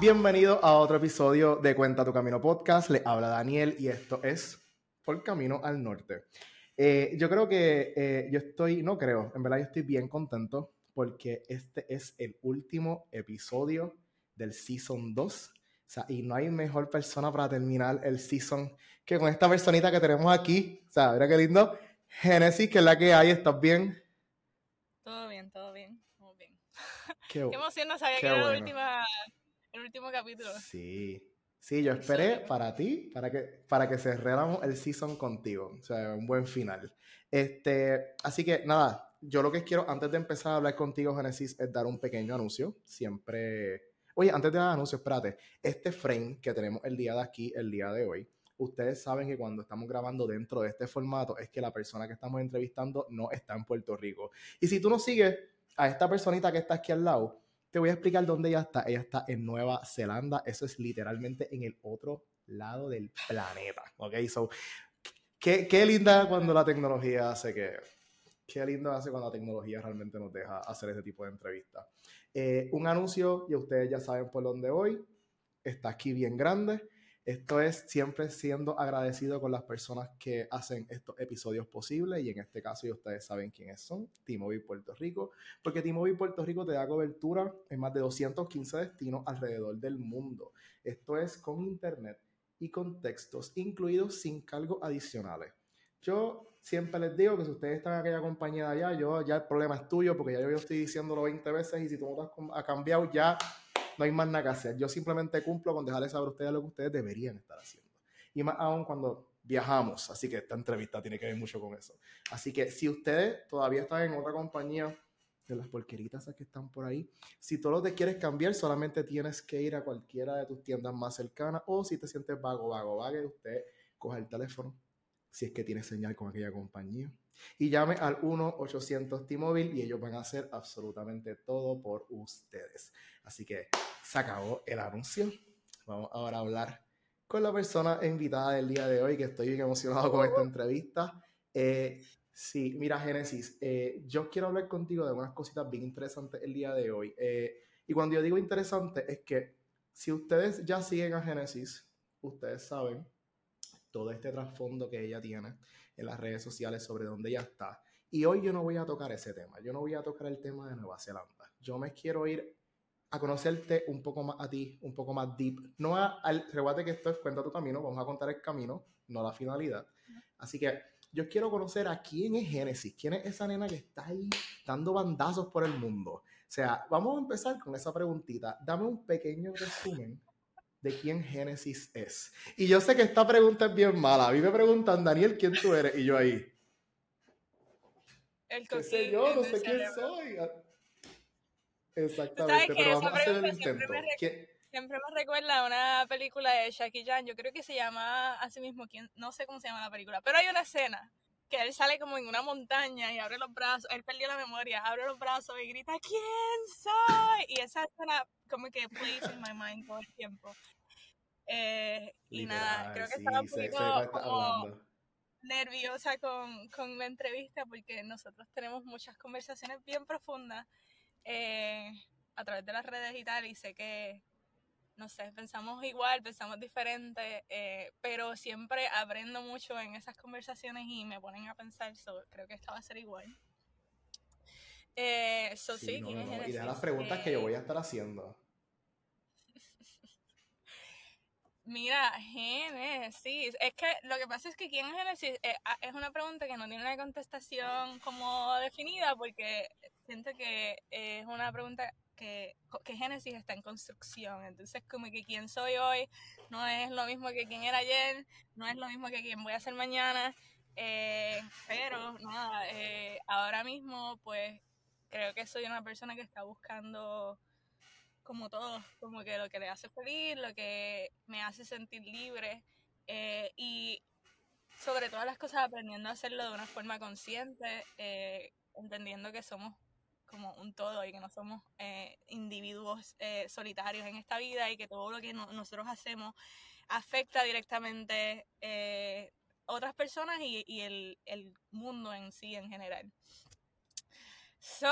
Bienvenido a otro episodio de Cuenta tu Camino Podcast. Le habla Daniel y esto es Por Camino al Norte. Eh, yo creo que eh, yo estoy, no creo, en verdad yo estoy bien contento porque este es el último episodio del Season 2. O sea, y no hay mejor persona para terminar el season que con esta personita que tenemos aquí. O sea, mira qué lindo. Génesis, que es la que hay, ¿estás bien? Todo bien, todo bien, muy bien. Qué, emoción, no sabía que era el último capítulo. Sí, sí, yo esperé para ti, para que, para que cerráramos el season contigo. O sea, un buen final. Este, así que nada, yo lo que quiero, antes de empezar a hablar contigo, Genesis, es dar un pequeño anuncio. Siempre. Oye, antes de dar anuncio, espérate. Este frame que tenemos el día de aquí, el día de hoy, ustedes saben que cuando estamos grabando dentro de este formato es que la persona que estamos entrevistando no está en Puerto Rico. Y si tú no sigues a esta personita que está aquí al lado, te voy a explicar dónde ella está. Ella está en Nueva Zelanda. Eso es literalmente en el otro lado del planeta. ¿Ok? So, qué, qué linda cuando la tecnología hace que qué lindo hace cuando la tecnología realmente nos deja hacer ese tipo de entrevistas. Eh, un anuncio, y ustedes ya saben por dónde voy, está aquí bien grande. Esto es siempre siendo agradecido con las personas que hacen estos episodios posibles y en este caso ya ustedes saben quiénes son, T-Mobile Puerto Rico, porque T-Mobile Puerto Rico te da cobertura en más de 215 destinos alrededor del mundo. Esto es con internet y con textos incluidos sin cargos adicionales. Yo siempre les digo que si ustedes están en aquella compañía de allá, yo, ya el problema es tuyo, porque ya yo, estoy diciéndolo 20 veces y si tú no has cambiado, ya no hay más nada que hacer. Yo simplemente cumplo con dejarles saber a ustedes lo que ustedes deberían estar haciendo. Y más aún cuando viajamos, así que esta entrevista tiene que ver mucho con eso. Así que si ustedes todavía están en otra compañía de las porqueritas que están por ahí, si tú lo te quieres cambiar, solamente tienes que ir a cualquiera de tus tiendas más cercanas o si te sientes vago, vago, vago, usted coge el teléfono, si es que tiene señal con aquella compañía. Y llame al 1-800 T-Mobile y ellos van a hacer absolutamente todo por ustedes. Así que se acabó el anuncio. Vamos ahora a hablar con la persona invitada del día de hoy, que estoy bien emocionado con esta entrevista. Eh, sí, mira, Génesis, eh, yo quiero hablar contigo de unas cositas bien interesantes el día de hoy. Eh, y cuando yo digo interesante, es que si ustedes ya siguen a Génesis, ustedes saben todo este trasfondo que ella tiene en las redes sociales sobre dónde ella está. Y hoy yo no voy a tocar ese tema, yo no voy a tocar el tema de Nueva Zelanda. Yo me quiero ir a conocerte un poco más a ti, un poco más deep. No al reguate que esto es cuenta tu camino, vamos a contar el camino, no la finalidad. Así que yo quiero conocer a quién es Génesis, quién es esa nena que está ahí dando bandazos por el mundo. O sea, vamos a empezar con esa preguntita. Dame un pequeño resumen de quién Génesis es. Y yo sé que esta pregunta es bien mala. A mí me preguntan, Daniel, ¿quién tú eres? Y yo ahí. El ¿Qué sé yo? No sé quién soy. Exactamente, pero vamos a hacer el intento. Siempre me, recuerda una película de Jackie Chan, yo creo que se llama así mismo, no sé cómo se llama la película, pero hay una escena que él sale como en una montaña y abre los brazos, él perdió la memoria, abre los brazos y grita, ¿quién soy? Y esa escena como que plays in my mind todo el tiempo. Eh, y nada, creo que estaba un poquito nerviosa con, con, la entrevista porque nosotros tenemos muchas conversaciones bien profundas eh, a través de las redes y tal, y sé que no sé, pensamos igual, pensamos diferente, eh, pero siempre aprendo mucho en esas conversaciones y me ponen a pensar, creo que esta va a ser igual. Eh, sí, y de las preguntas que yo voy a estar haciendo. Mira, Génesis, es que lo que pasa es que quién es Génesis eh, ah, es una pregunta que no tiene una contestación como definida porque siento que es una pregunta que, que Génesis está en construcción. Entonces, como que quién soy hoy no es lo mismo que quién era ayer, no es lo mismo que quién voy a ser mañana. Eh, pero nada, eh, ahora mismo, pues creo que soy una persona que está buscando como todo, como que lo que le hace feliz, lo que me hace sentir libre eh, y sobre todas las cosas aprendiendo a hacerlo de una forma consciente, entendiendo que somos como un todo y que no somos eh, individuos eh, solitarios en esta vida y que todo lo que nosotros hacemos afecta directamente eh, otras personas y, el, mundo en sí en general. So,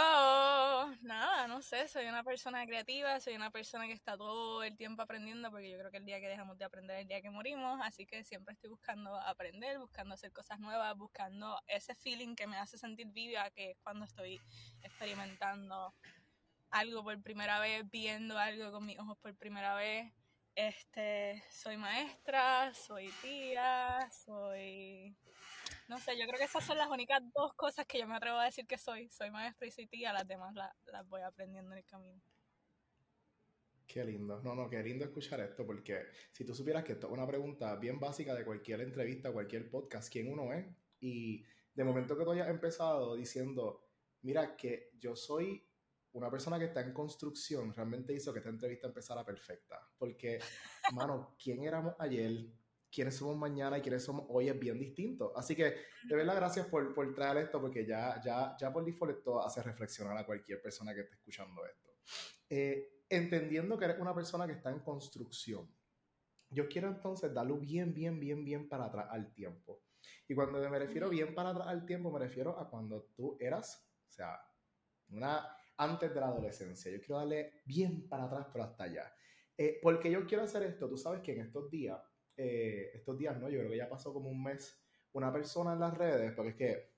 nada, no sé, soy una persona creativa, soy una persona que está todo el tiempo aprendiendo, porque yo creo que el día que dejamos de aprender es el día que morimos, así que siempre estoy buscando aprender, buscando hacer cosas nuevas, buscando ese feeling que me hace sentir viva, que es cuando estoy experimentando algo por primera vez, viendo algo con mis ojos por primera vez. Este, soy maestra, soy tía, soy no sé, yo creo que esas son las únicas dos cosas que yo me atrevo a decir que soy. Soy maestra y soy tía, las demás las voy aprendiendo en el camino. Qué lindo. No, no, qué lindo escuchar esto, porque si tú supieras que esto es una pregunta bien básica de cualquier entrevista, cualquier podcast, quién uno es, y de momento que tú hayas empezado diciendo, mira, que yo soy una persona que está en construcción, realmente hizo que esta entrevista empezara perfecta. Porque, mano, ¿quién éramos ayer? Quiénes somos mañana y quiénes somos hoy es bien distinto. Así que, de verdad, gracias por, por traer esto, porque ya, ya, ya por default esto hace reflexionar a cualquier persona que esté escuchando esto. Eh, entendiendo que eres una persona que está en construcción, yo quiero entonces darlo bien, bien, bien, bien para atrás al tiempo. Y cuando me refiero bien para atrás al tiempo, me refiero a cuando tú eras, o sea, una antes de la adolescencia. Yo quiero darle bien para atrás, pero hasta allá. Eh, porque yo quiero hacer esto, tú sabes que en estos días eh, estos días, ¿no? Yo creo que ya pasó como un mes, una persona en las redes, porque es que,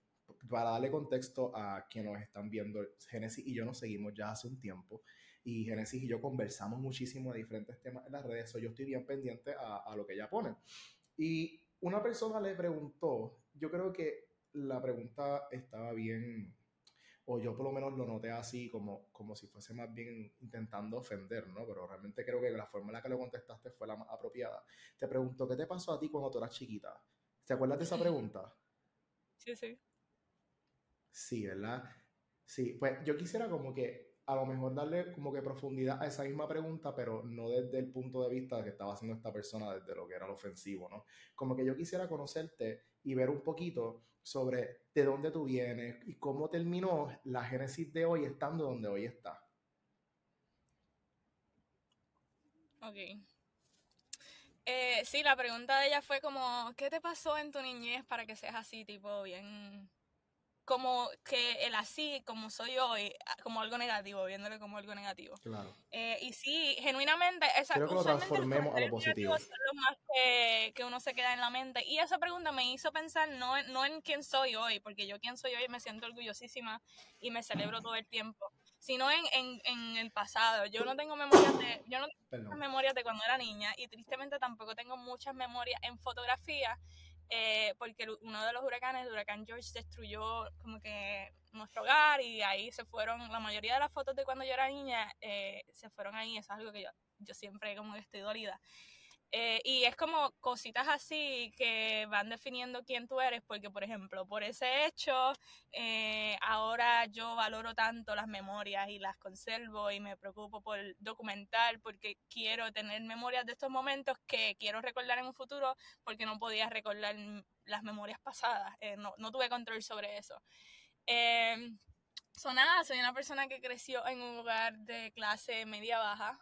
para darle contexto a quienes nos están viendo, Genesis y yo nos seguimos ya hace un tiempo, y Genesis y yo conversamos muchísimo de diferentes temas en las redes, so yo estoy bien pendiente a, a lo que ella pone. Y una persona le preguntó, yo creo que la pregunta estaba bien o yo por lo menos lo noté así, como, como si fuese más bien intentando ofender, ¿no? Pero realmente creo que la forma en la que lo contestaste fue la más apropiada. Te pregunto, ¿qué te pasó a ti cuando tú eras chiquita? ¿Te acuerdas de esa pregunta? Sí, sí. Sí, ¿verdad? Sí, pues yo quisiera como que a lo mejor darle como que profundidad a esa misma pregunta, pero no desde el punto de vista que estaba haciendo esta persona, desde lo que era lo ofensivo, ¿no? Como que yo quisiera conocerte y ver un poquito sobre de dónde tú vienes y cómo terminó la génesis de hoy estando donde hoy está. Ok. Eh, sí, la pregunta de ella fue como, ¿qué te pasó en tu niñez para que seas así, tipo, bien como que el así, como soy hoy, como algo negativo, viéndolo como algo negativo. Claro. Eh, y sí, genuinamente, esa, Quiero que lo transformemos a lo positivo. Es lo más que, que, uno se queda en la mente. Y esa pregunta me hizo pensar no, no en quién soy hoy, porque yo quién soy hoy me siento orgullosísima y me celebro todo el tiempo, sino en, en, en el pasado. Yo no tengo memorias de, yo no tengo memorias de cuando era niña y tristemente tampoco tengo muchas memorias en fotografía eh, porque uno de los huracanes, el huracán George, destruyó como que nuestro hogar y ahí se fueron, la mayoría de las fotos de cuando yo era niña eh, se fueron ahí, eso es algo que yo, yo siempre como que estoy dolida. Eh, y es como cositas así que van definiendo quién tú eres, porque por ejemplo, por ese hecho, eh, ahora yo valoro tanto las memorias y las conservo y me preocupo por documentar porque quiero tener memorias de estos momentos que quiero recordar en un futuro porque no podía recordar las memorias pasadas, eh, no, no, tuve control sobre eso. Eh, nada, soy una persona que creció en un lugar de clase media baja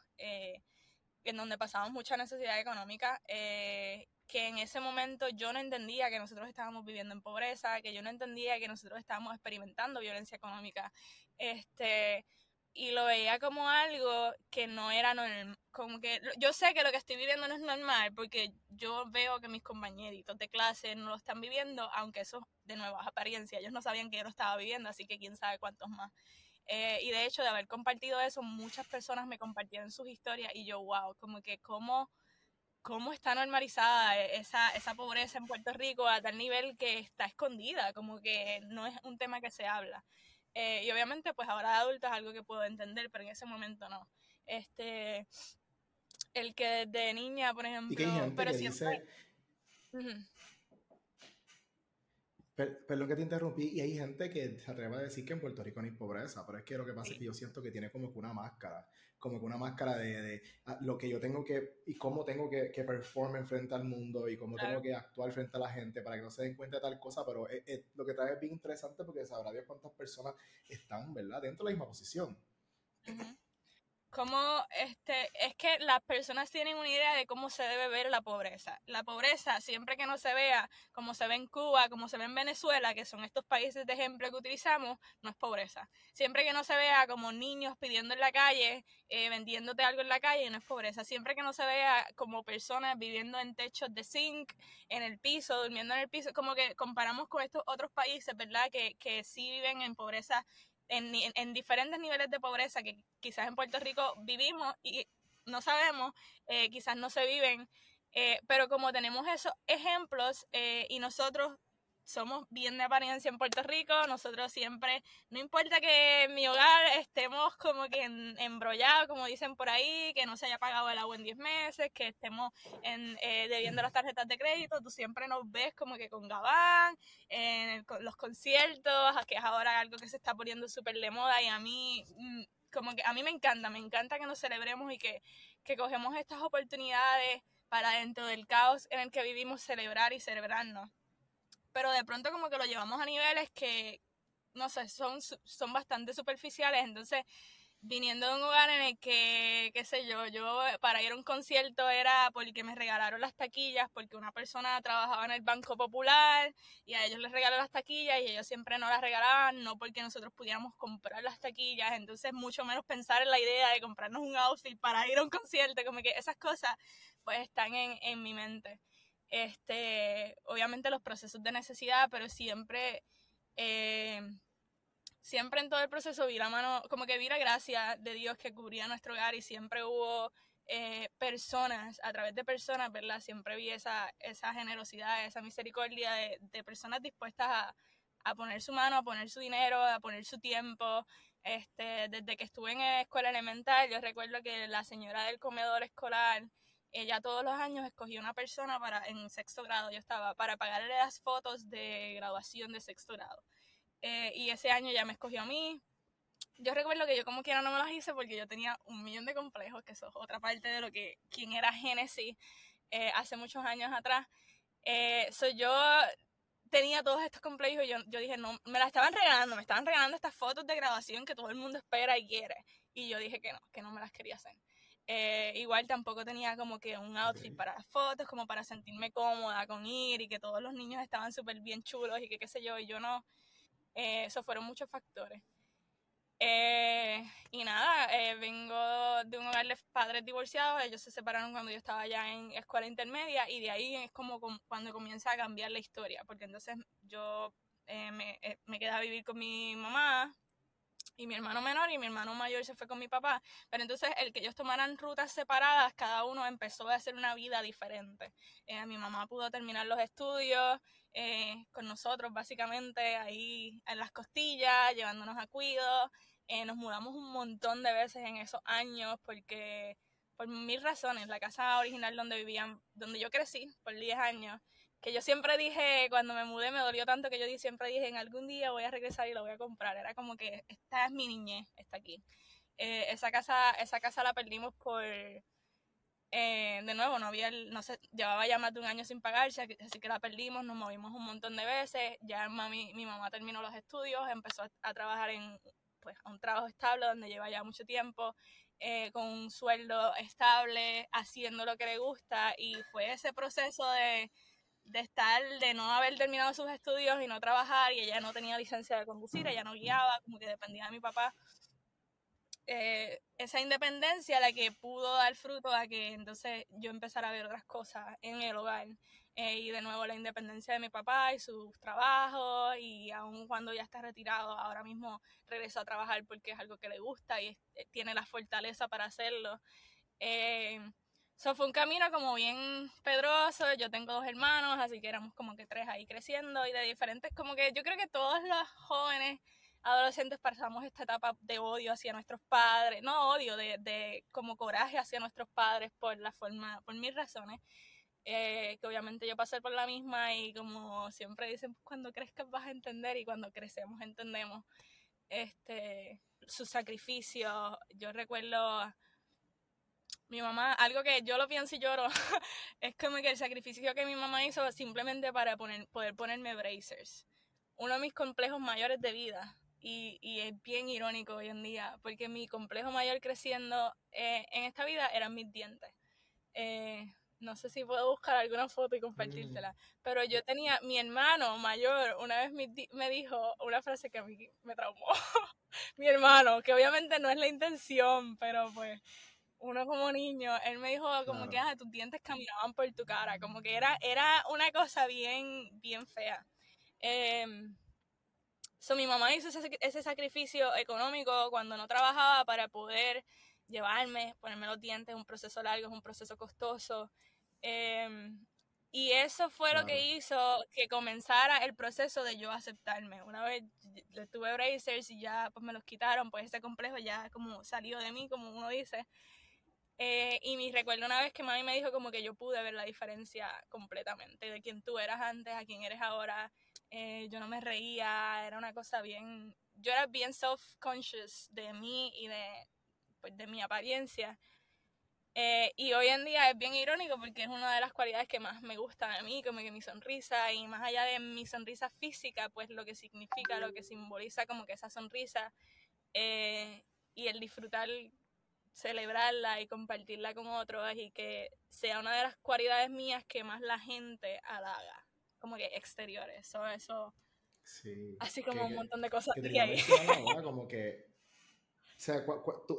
en donde pasábamos mucha necesidad económica, eh, que en ese momento yo no entendía que nosotros estábamos viviendo en pobreza, que yo no entendía que nosotros estábamos experimentando violencia económica, este, y lo veía como algo que no era normal, como que yo sé que lo que estoy viviendo no es normal, porque yo veo que mis compañeritos de clase no lo están viviendo, aunque eso de nuevo es apariencia, ellos no sabían que yo lo estaba viviendo, así que quién sabe cuántos más. Eh, y de hecho, de haber compartido eso, muchas personas me compartieron sus historias y yo, wow, como que cómo, cómo está normalizada esa, esa pobreza en Puerto Rico a tal nivel que está escondida, como que no es un tema que se habla. Eh, y obviamente, pues ahora de adulta es algo que puedo entender, pero en ese momento no. Este, el que de niña, por ejemplo, pero siempre... Perdón que te interrumpí, y hay gente que se atreve a decir que en Puerto Rico no hay pobreza, pero es que lo que pasa es que yo siento que tiene como que una máscara, como que una máscara de, de ah, lo que yo tengo que, y cómo tengo que, que performar frente al mundo, y cómo tengo que actuar frente a la gente para que no se den cuenta de tal cosa, pero lo que trae es bien interesante porque sabrá Dios cuántas personas están, ¿verdad?, dentro de la misma posición. Como este, es que las personas tienen una idea de cómo se debe ver la pobreza. La pobreza, siempre que no se vea como se ve en Cuba, como se ve en Venezuela, que son estos países de ejemplo que utilizamos, no es pobreza. Siempre que no se vea como niños pidiendo en la calle, eh, vendiéndote algo en la calle, no es pobreza. Siempre que no se vea como personas viviendo en techos de zinc, en el piso, durmiendo en el piso, como que comparamos con estos otros países, ¿verdad? Que, que sí viven en pobreza en, en, diferentes niveles de pobreza que quizás en Puerto Rico vivimos y no sabemos, eh, quizás no se viven, eh, pero como tenemos esos ejemplos eh, y nosotros somos bien de apariencia en Puerto Rico, nosotros siempre, no importa que en mi hogar estemos como que en, embrollados, como dicen por ahí, que no se haya pagado el agua en 10 meses, que estemos en, eh, debiendo las tarjetas de crédito, tú siempre nos ves como que con Gabán, en los conciertos, que es ahora algo que se está poniendo súper de moda y a mí, mm, como que a mí me encanta, me encanta que nos celebremos y que, que cogemos estas oportunidades para dentro del caos en el que vivimos celebrar y celebrarnos pero de pronto como que lo llevamos a niveles que, no sé, son, son bastante superficiales, entonces viniendo de un hogar en el que, qué sé yo, yo para ir a un concierto era porque me regalaron las taquillas, porque una persona trabajaba en el Banco Popular y a ellos les regaló las taquillas y ellos siempre no las regalaban, no porque nosotros pudiéramos comprar las taquillas, entonces mucho menos pensar en la idea de comprarnos un outfit para ir a un concierto, como que esas cosas pues están en, en mi mente este, obviamente los procesos de necesidad, pero siempre, eh, siempre en todo el proceso vi la mano, como que vi la gracia de Dios que cubría nuestro hogar y siempre hubo eh, personas, a través de personas, ¿verdad? Siempre vi esa, esa generosidad, esa misericordia de, de personas dispuestas a, a, poner su mano, a poner su dinero, a poner su tiempo. Este, desde que estuve en escuela elemental, yo recuerdo que la señora del comedor escolar, ella todos los años escogía una persona para, en sexto grado, yo estaba, para pagarle las fotos de graduación de sexto grado. Eh, y ese año ya me escogió a mí. Yo recuerdo que yo como quiera no me las hice porque yo tenía un millón de complejos, que eso es otra parte de lo que, quien era Genesis eh, hace muchos años atrás. Eh, yo tenía todos estos complejos y yo, yo dije, no, me la estaban regalando, me estaban regalando estas fotos de graduación que todo el mundo espera y quiere. Y yo dije que no, que no me las quería hacer. Eh, igual tampoco tenía como que un outfit para las fotos, como para sentirme cómoda con ir y que todos los niños estaban súper bien chulos y que qué sé yo, y yo no. Eh, esos fueron muchos factores. Eh, y nada, vengo de un hogar de padres divorciados, ellos se separaron cuando yo estaba ya en escuela intermedia y de ahí es como cuando comienza a cambiar la historia, porque entonces yo me, me quedé a vivir con mi mamá, y mi hermano menor y mi hermano mayor se fue con mi papá. Pero entonces el que ellos tomaran rutas separadas, cada uno empezó a hacer una vida diferente. Eh, mi mamá pudo terminar los estudios eh, con nosotros, básicamente ahí en las costillas, llevándonos a cuido. Eh, nos mudamos un montón de veces en esos años porque por mil razones, la casa original donde vivían, donde yo crecí por 10 años, que yo siempre dije, cuando me mudé me dolió tanto que yo siempre dije, en algún día voy a regresar y lo voy a comprar. Era como que esta es mi niñez, está aquí. Eh, esa, casa, esa casa la perdimos por... Eh, de nuevo, no había, no sé, llevaba ya más de un año sin pagarse, así que la perdimos, nos movimos un montón de veces, ya mami, mi mamá terminó los estudios, empezó a, trabajar en pues, un trabajo estable donde lleva ya mucho tiempo, eh, con un sueldo estable, haciendo lo que le gusta, y fue ese proceso de de estar, de no haber terminado sus estudios y no trabajar, y ella no tenía licencia de conducir, ella no guiaba, como que dependía de mi papá. Eh, esa independencia la que pudo dar fruto a que entonces yo empezara a ver otras cosas en el hogar. Eh, y de nuevo la independencia de mi papá y sus trabajos, y aun cuando ya está retirado, ahora mismo regresó a trabajar porque es algo que le gusta y eh, tiene la fortaleza para hacerlo. Eso fue un camino como bien pedroso. Yo tengo dos hermanos, así que éramos como que tres ahí creciendo y de diferentes, como que yo creo que todos los jóvenes adolescentes pasamos esta etapa de odio hacia nuestros padres, no odio, de, de como coraje hacia nuestros padres por la forma, por mis razones, eh, que obviamente yo pasé por la misma y como siempre dicen, pues cuando crezcas vas a entender y cuando crecemos entendemos este, sus sacrificios. Yo recuerdo mi mamá, algo que yo lo pienso y lloro, es como que el sacrificio que mi mamá hizo simplemente para poner, poder ponerme bracers. Uno de mis complejos mayores de vida. y, y, es bien irónico hoy en día, porque mi complejo mayor creciendo eh, en esta vida eran mis dientes. Eh, no sé si puedo buscar alguna foto y compartírtela, mm. pero yo tenía, mi hermano mayor una vez me, me dijo una frase que a mí me traumó, mi hermano, que obviamente no es la intención, pero pues uno como niño, él me dijo como que ah, tus dientes caminaban por tu cara, como que era, era una cosa bien, bien fea. Eh, mi mamá hizo ese, ese, sacrificio económico cuando no trabajaba para poder llevarme, ponerme los dientes, es un proceso largo, es un proceso costoso. Em, y eso fue lo que hizo que comenzara el proceso de yo aceptarme. Una vez le tuve bracers y ya pues me los quitaron, pues ese complejo ya como salió de mí, como uno dice. Eh, y me recuerdo una vez que mami me dijo como que yo pude ver la diferencia completamente de quién tú eras antes a quién eres ahora. Eh, yo no me reía, era una cosa bien, yo era bien self-conscious de mí y de, pues, de mi apariencia. Eh, y hoy en día es bien irónico porque es una de las cualidades que más me gusta de mí, como que mi sonrisa, y más allá de mi sonrisa física, pues lo que significa, lo que simboliza como que esa sonrisa y el disfrutar celebrarla y compartirla con otros y que sea una de las cualidades mías que más la gente halaga, como que exteriores, eso, eso, sí, así como un montón de cosas que, ahí. como que, o sea,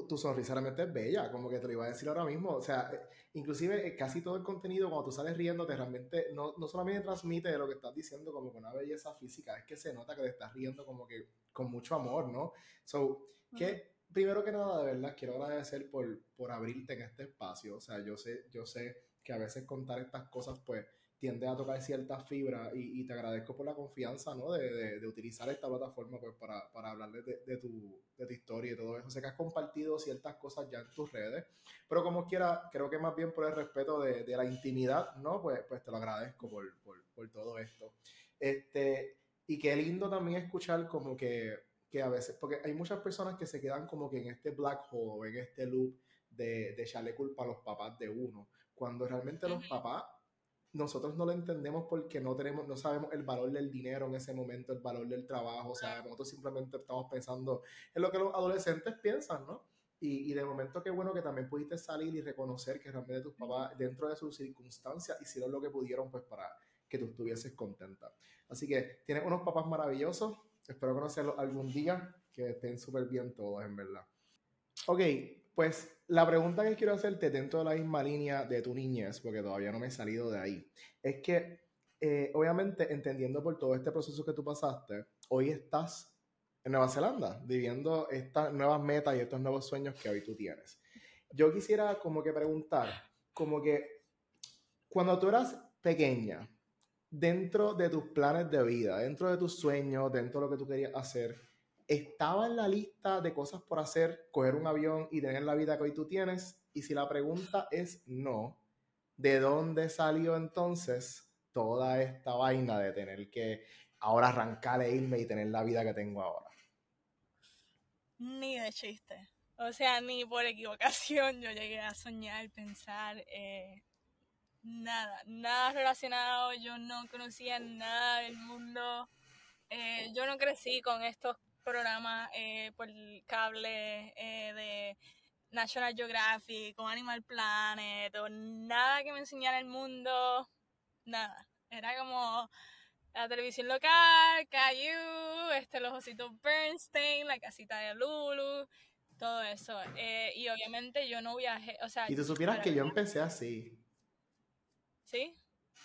tu, sonrisa realmente es bella, como que te lo iba a decir ahora mismo, o sea, inclusive eh, casi todo el contenido cuando tú sales riéndote realmente no, no solamente transmite lo que estás diciendo como con una belleza física, es que se nota que te estás riendo como que con mucho amor, ¿no? So, ¿qué, primero que nada, de verdad, quiero agradecer por, por abrirte en este espacio. O sea, yo sé, yo sé que a veces contar estas cosas, pues, tiende a tocar ciertas fibras y, y, te agradezco por la confianza, ¿no? De, de, de utilizar esta plataforma, pues, para, para hablarles de, de, tu, de tu historia y todo eso. Sé que has compartido ciertas cosas ya en tus redes, pero como quiera, creo que más bien por el respeto de, la intimidad, ¿no? Pues, pues te lo agradezco por, por, por todo esto. Este, y qué lindo también escuchar como que que a veces, porque hay muchas personas que se quedan como que en este black hole, en este loop de, de echarle culpa a los papás de uno, cuando realmente los papás, nosotros no lo entendemos porque no tenemos, no sabemos el valor del dinero en ese momento, el valor del trabajo, o sea, nosotros simplemente estamos pensando en lo que los adolescentes piensan, ¿no? Y, y, de momento qué bueno que también pudiste salir y reconocer que realmente tus papás, dentro de sus circunstancias, hicieron lo que pudieron pues para que tú estuvieses contenta. Así que tienes unos papás maravillosos, Espero conocerlos algún día, que estén súper bien todos, en verdad. Ok, pues la pregunta que quiero hacerte dentro de la misma línea de tu niñez, porque todavía no me he salido de ahí, es que eh, obviamente entendiendo por todo este proceso que tú pasaste, hoy estás en Nueva Zelanda, viviendo estas nuevas metas y estos nuevos sueños que hoy tú tienes. Yo quisiera como que preguntar, como que cuando tú eras pequeña, dentro de tus planes de vida, dentro de tus sueños, dentro de lo que tú querías hacer, ¿estaba en la lista de cosas por hacer coger un avión y tener la vida que hoy tú tienes? Y si la pregunta es no, ¿de dónde salió entonces toda esta vaina de tener que ahora arrancar e irme y tener la vida que tengo ahora? Ni de chiste. O sea, ni por equivocación yo llegué a soñar, pensar, eh, nada, nada relacionado, yo no conocía nada del mundo, eh, yo no crecí con estos programas eh, por cable eh, de National Geographic, con Animal Planet, o nada que me enseñara el mundo, nada, era como la televisión local, Caillou, este, los ositos Bernstein, la casita de Lulu, todo eso, y obviamente yo no viajé, o sea... Y tú supieras que yo empecé así, ¿Sí?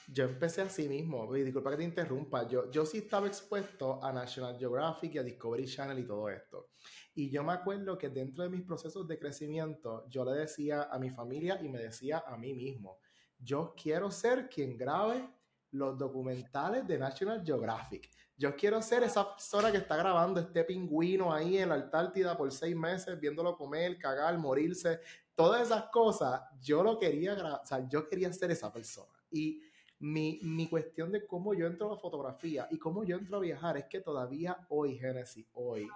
Yo empecé así mismo, disculpa que te interrumpa, yo, yo sí estaba expuesto a National Geographic y a Discovery Channel y todo esto. Y yo me acuerdo que dentro de mis procesos de crecimiento, yo le decía a mi familia y me decía a mí mismo, yo quiero ser quien grabe los documentales de National Geographic. Yo quiero ser esa persona que está grabando este pingüino ahí en la Antártida por seis meses, viéndolo comer, cagar, morirse, todas esas cosas, yo lo quería, o sea, yo quería ser esa persona. Y mi, mi, cuestión de cómo yo entro a la fotografía y cómo yo entro a viajar es que todavía hoy, Genesis, hoy,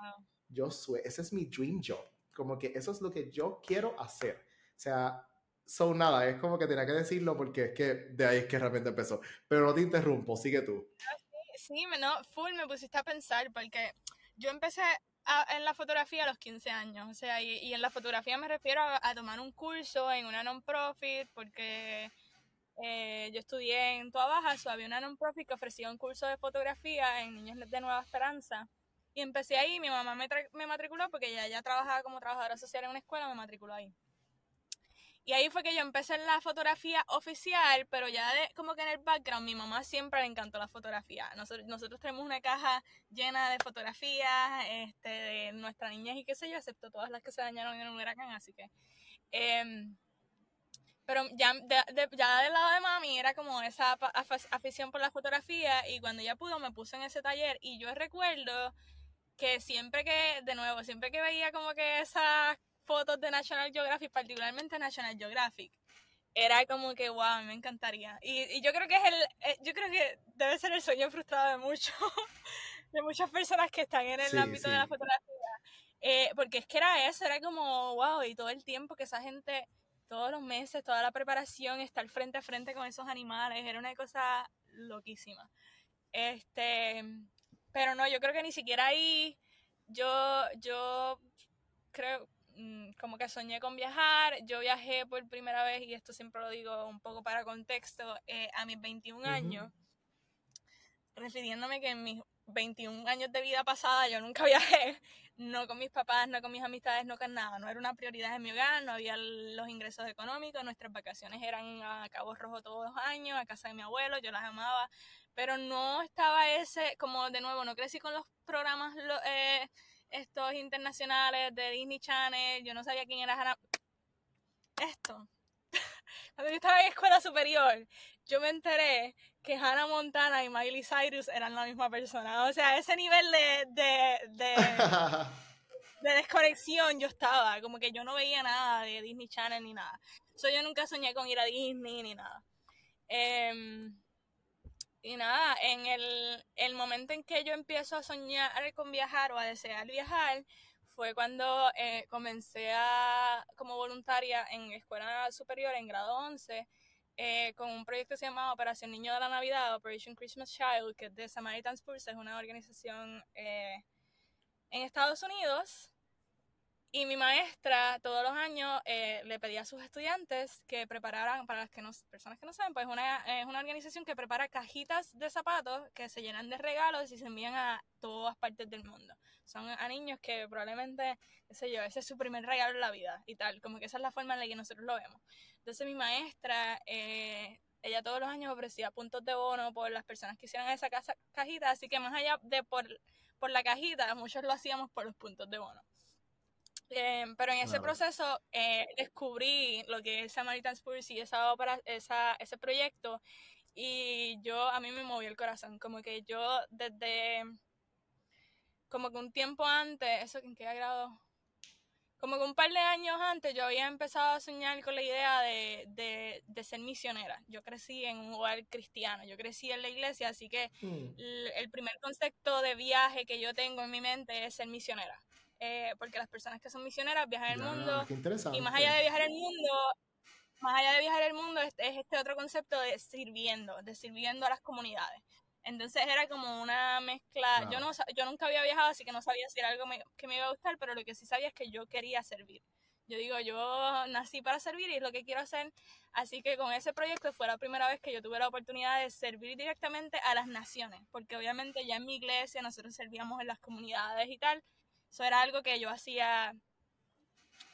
yo soy, ese es mi dream job. Como que eso es lo que yo quiero hacer. O sea, son nada, es como que tenía que decirlo porque es que de ahí es que realmente empezó. Pero no te interrumpo, sigue tú. Ah, sí, sí, no, full me pusiste a pensar porque yo empecé en la fotografía a los 15 años, o sea, y, en la fotografía me refiero a, tomar un curso en una non-profit, porque eh, yo estudié en Toa Baja, so había una non-profit que ofrecía un curso de fotografía en Niños de Nueva Esperanza. Y empecé ahí, mi mamá me, me matriculó porque ella ya trabajaba como trabajadora social en una escuela, me matriculó ahí. Y ahí fue que yo empecé en la fotografía oficial, pero ya de, como que en el background, mi mamá siempre le encantó la fotografía. Nosotros, tenemos una caja llena de fotografías este, de nuestra niñez y qué sé yo, excepto todas las que se dañaron en un huracán, así que... Em, pero ya, ya del lado de mami era como esa afición por la fotografía y cuando ya pudo me puse en ese taller y yo recuerdo que siempre que, de nuevo, siempre que veía como que esas fotos de National Geographic, particularmente National Geographic, era como que, wow, me encantaría. Y, yo creo que es el, eh, yo creo que debe ser el sueño frustrado de muchos, de muchas personas que están en el ámbito de la fotografía. Eh, porque es que era eso, era como, wow, y todo el tiempo que esa gente, todos los meses, toda la preparación, estar frente a frente con esos animales, era una cosa loquísima. Este, pero no, yo creo que ni siquiera ahí, yo, yo creo, como que soñé con viajar. Yo viajé por primera vez, y esto siempre lo digo un poco para contexto, eh, a mis 21 años, refiriéndome que en mis 21 años de vida pasada yo nunca viajé, no con mis papás, no con mis amistades, no con nada, no era una prioridad en mi hogar, no había los ingresos económicos, nuestras vacaciones eran a Cabo Rojo todos los años, a casa de mi abuelo, yo las amaba, pero no estaba ese, como de nuevo, no crecí con los programas eh, estos internacionales de Disney Channel, yo no sabía quién era Hannah. Esto. Cuando yo estaba en escuela superior, yo me enteré que Hannah Montana y Miley Cyrus eran la misma persona. O sea, ese nivel de, de, de, de desconexión yo estaba. Como que yo no veía nada de Disney Channel ni nada. So, yo nunca soñé con ir a Disney ni nada. Eh, y nada, en el, momento en que yo empiezo a soñar con viajar o a desear viajar, fue cuando eh, comencé a, como voluntaria en escuela superior en grado 11, eh, con un proyecto que se llamaba Operación Niño de la Navidad, Operation Christmas Child, que es de Samaritan's Purse, es una organización eh, en Estados Unidos y mi maestra todos los años eh, le pedía a sus estudiantes que prepararan, para las que no, personas que no saben, pues una, es una organización que prepara cajitas de zapatos que se llenan de regalos y se envían a todas partes del mundo. Son a niños que probablemente, qué sé yo, ese es su primer regalo en la vida y tal, como que esa es la forma en la que nosotros lo vemos. Entonces mi maestra, eh, ella todos los años ofrecía puntos de bono por las personas que hicieran esa cajita, así que más allá de por, por la cajita, muchos lo hacíamos por los puntos de bono. Em, pero en ese proceso eh, descubrí lo que es Samaritan's Purse y esa obra, esa, ese proyecto y yo, a mí me movió el corazón, como que yo desde, como que un tiempo antes, ¿eso en qué grado? Como que un par de años antes yo había empezado a soñar con la idea de, de, de ser misionera. Yo crecí en un hogar cristiano, yo crecí en la iglesia, así que mm. el primer concepto de viaje que yo tengo en mi mente es ser misionera. Eh, porque las personas que son misioneras viajan el mundo y más allá de viajar el mundo, más allá de viajar el mundo es, este otro concepto de sirviendo, de sirviendo a las comunidades. Entonces era como una mezcla, yo no yo nunca había viajado, así que no sabía si era algo que me iba a gustar, pero lo que sí sabía es que yo quería servir. Yo digo, yo nací para servir y es lo que quiero hacer. Así que con ese proyecto fue la primera vez que yo tuve la oportunidad de servir directamente a las naciones, porque obviamente ya en mi iglesia nosotros servíamos en las comunidades y tal, eso era algo que yo hacía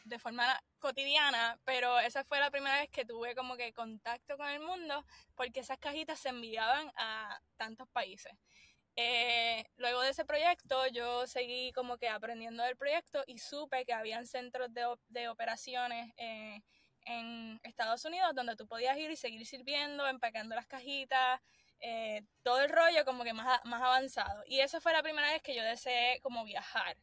de forma cotidiana, pero esa fue la primera vez que tuve como que contacto con el mundo porque esas cajitas se enviaban a tantos países. Eh, luego de ese proyecto yo seguí como que aprendiendo del proyecto y supe que habían centros de, operaciones eh, en Estados Unidos donde tú podías ir y seguir sirviendo, empacando las cajitas, eh, todo el rollo como que más, más avanzado. Y esa fue la primera vez que yo deseé como viajar.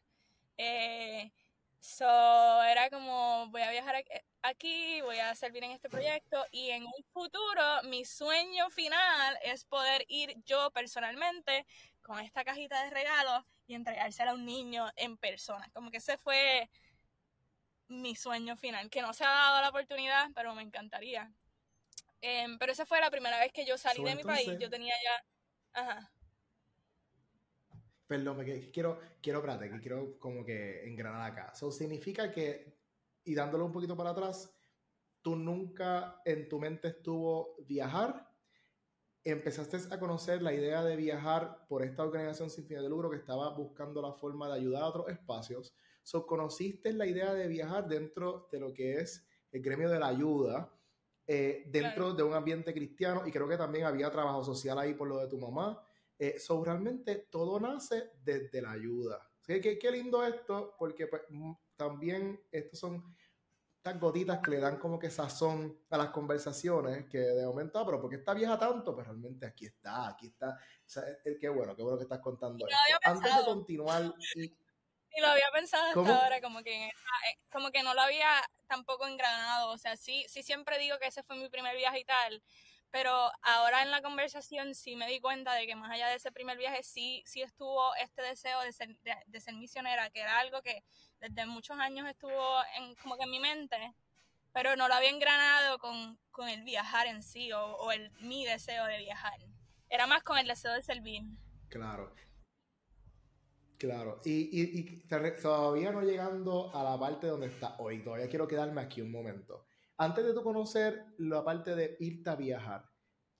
Eh, so, era como, voy a viajar aquí, voy a servir en este proyecto y en un futuro mi sueño final es poder ir yo personalmente con esta cajita de regalos y entregársela a un niño en persona. Como que ese fue mi sueño final, que no se ha dado la oportunidad, pero me encantaría. Em, pero esa fue la primera vez que yo salí de mi país, yo tenía ya... Ajá Perdón, que quiero, quiero, espérate, que quiero como que engranar acá. Eso significa que, y dándolo un poquito para atrás, tú nunca en tu mente estuvo viajar, empezaste a conocer la idea de viajar por esta organización sin fines de lucro que estaba buscando la forma de ayudar a otros espacios. So, conociste la idea de viajar dentro de lo que es el gremio de la ayuda, eh, dentro de un ambiente cristiano, y creo que también había trabajo social ahí por lo de tu mamá. Eh, so, realmente todo nace desde la ayuda. Qué, qué lindo esto, porque pues, mm, también estos son estas gotitas que le dan como que sazón a las conversaciones, que de momento, ah, pero porque está vieja tanto? Pues realmente aquí está, aquí está. O sea, qué bueno, qué bueno que estás contando esto. Antes de continuar... Y, lo había pensado hasta ahora, como que, eh, como que no lo había tampoco engranado. O sea, sí, sí siempre digo que ese fue mi primer viaje y tal, pero ahora en la conversación sí me di cuenta de que más allá de ese primer viaje sí, sí estuvo este deseo de ser, de, ser misionera, que era algo que desde muchos años estuvo en, como que en mi mente, pero no lo había engranado con, con el viajar en sí o, o, el, mi deseo de viajar. Era más con el deseo de servir. Claro. Claro. Y, y, y todavía no llegando a la parte donde está hoy, todavía quiero quedarme aquí un momento antes de tú conocer la parte de irte a viajar,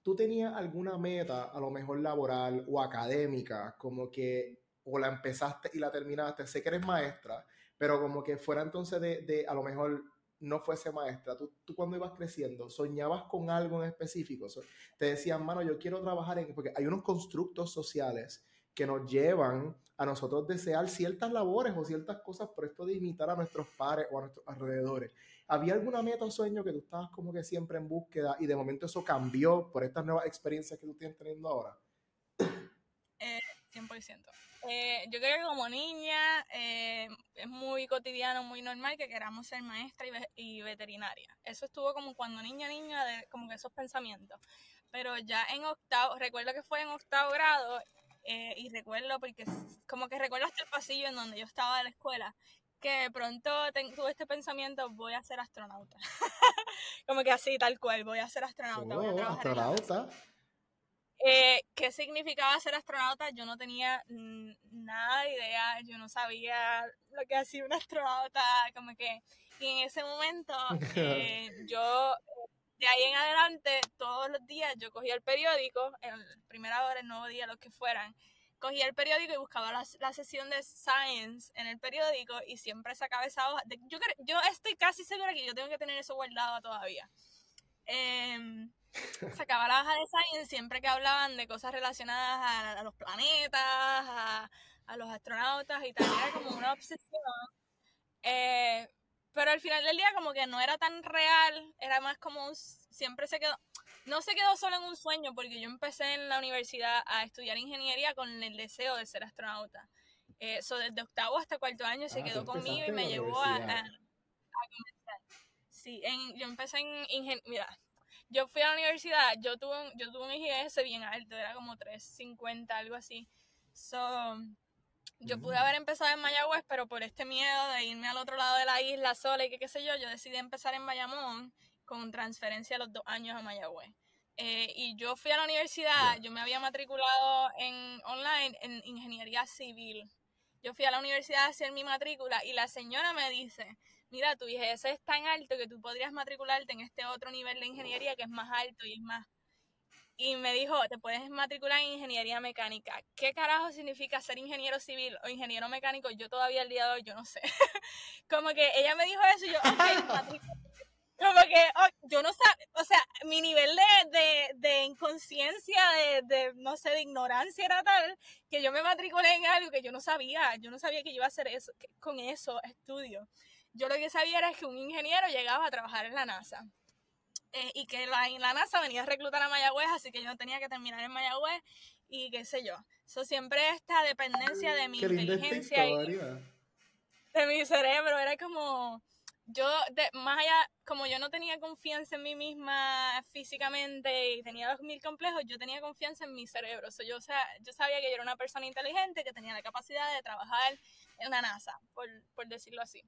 ¿tú tenías alguna meta, a lo mejor laboral o académica, como que o la empezaste y la terminaste? Sé que eres maestra, pero como que fuera entonces de, de a lo mejor no fuese maestra, tú, tú, cuando ibas creciendo, soñabas con algo en específico, te decían, mano, yo quiero trabajar en, porque hay unos constructos sociales que nos llevan a nosotros desear ciertas labores o ciertas cosas por esto de imitar a nuestros pares o a nuestros alrededores. ¿Había alguna meta o sueño que tú estabas como que siempre en búsqueda y de momento eso cambió por estas nuevas experiencias que tú tienes teniendo ahora? Eh, 100%. Eh, yo creo que como niña eh, es muy cotidiano, muy normal que queramos ser maestra y, veterinaria. Eso estuvo como cuando niña, niña, como que esos pensamientos. Pero ya en octavo, recuerdo que fue en octavo grado eh, y recuerdo porque como que recuerdo el pasillo en donde yo estaba de la escuela que de pronto tuve este pensamiento, voy a ser astronauta. como que así, tal cual, voy a ser astronauta. voy a oh, astronauta. Eh, ¿Qué significaba ser astronauta? Yo no tenía nada de idea, yo no sabía lo que hacía un astronauta, como que, y en ese momento eh, yo, de ahí en adelante, todos los días yo cogía el periódico, en primera hora, el nuevo día, los que fueran, cogía el periódico y buscaba la, la, sesión de Science en el periódico y siempre sacaba esa hoja. yo, yo estoy casi segura que yo tengo que tener eso guardado todavía. Em, sacaba la hoja de Science siempre que hablaban de cosas relacionadas a, los planetas, a, a, los astronautas y tal. Era como una obsesión. Eh, pero al final del día como que no era tan real, era más como un, siempre se quedó, no se quedó solo en un sueño, porque yo empecé en la universidad a estudiar ingeniería con el deseo de ser astronauta. Eso desde octavo hasta cuarto año se ah, quedó conmigo y me llevó a, a, comenzar. Sí, en, yo empecé en ingeniería. Mira, yo fui a la universidad, yo tuve un, yo tuve un IGS bien alto, era como 350, algo así. So, yo pude haber empezado en Mayagüez, pero por este miedo de irme al otro lado de la isla sola y que qué sé yo, yo decidí empezar en Bayamón con transferencia a los dos años a Mayagüez. Eh, y yo fui a la universidad, yo me había matriculado en online en ingeniería civil. Yo fui a la universidad a hacer mi matrícula y la señora me dice, mira, tu IGS es tan alto que tú podrías matricularte en este otro nivel de ingeniería que es más alto y es más y me dijo, te puedes matricular en ingeniería mecánica. ¿Qué carajo significa ser ingeniero civil o ingeniero mecánico? Yo todavía el día de hoy, yo no sé. como que ella me dijo eso y yo, ok, Como que oh, yo no sé, o sea, mi nivel de, de, de inconsciencia, de, de, no sé, de ignorancia era tal que yo me matriculé en algo que yo no sabía. Yo no sabía que yo iba a hacer eso, con eso, estudio. Yo lo que sabía era que un ingeniero llegaba a trabajar en la NASA eh, y que la, la NASA venía a reclutar a Mayagüez, así que yo tenía que terminar en Mayagüez y qué sé yo. Eso siempre esta dependencia de mi inteligencia y de mi cerebro. Era como, yo, de, más allá, como yo no tenía confianza en mí misma físicamente y tenía dos mil complejos, yo tenía confianza en mi cerebro. yo, o yo sabía que yo era una persona inteligente que tenía la capacidad de trabajar en la NASA, por, por decirlo así.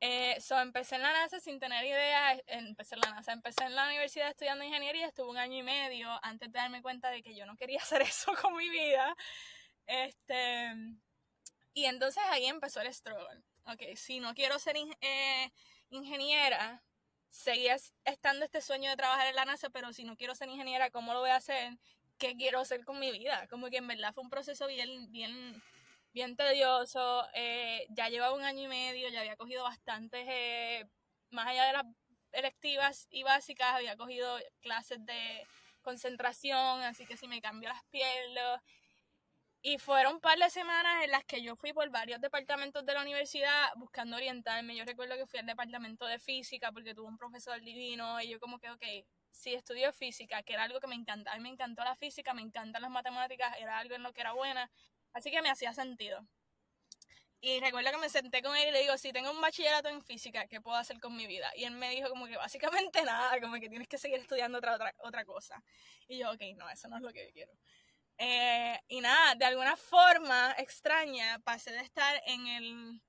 Eh, so, empecé en la NASA sin tener idea, empecé en la NASA, empecé en la universidad estudiando ingeniería, estuve un año y medio antes de darme cuenta de que yo no quería hacer eso con mi vida. Este, y entonces ahí empezó el struggle. Ok, si no quiero ser eh, ingeniera, seguía estando este sueño de trabajar en la NASA, pero si no quiero ser ingeniera, ¿cómo lo voy a hacer? ¿Qué quiero hacer con mi vida? Como que en verdad fue un proceso bien, bien, bien tedioso. Eh, ya llevaba un año y medio, ya había cogido bastantes, eh, más allá de las electivas y básicas, había cogido clases de concentración, así que si me cambió las piernas. Y fueron un par de semanas en las que yo fui por varios departamentos de la universidad buscando orientarme. Yo recuerdo que fui al departamento de física porque tuve un profesor divino y yo como que, ok, si estudio física, que era algo que me encantaba, a mí me encantó la física, me encantan las matemáticas, era algo en lo que era buena, así que me hacía sentido. Y recuerdo que me senté con él y le digo, si tengo un bachillerato en física, ¿qué puedo hacer con mi vida? Y él me dijo como que básicamente nada, como que tienes que seguir estudiando otra, otra, otra cosa. Y yo, ok, no, eso no es lo que yo quiero. Eh, y nada, de alguna forma extraña, pasé de estar en el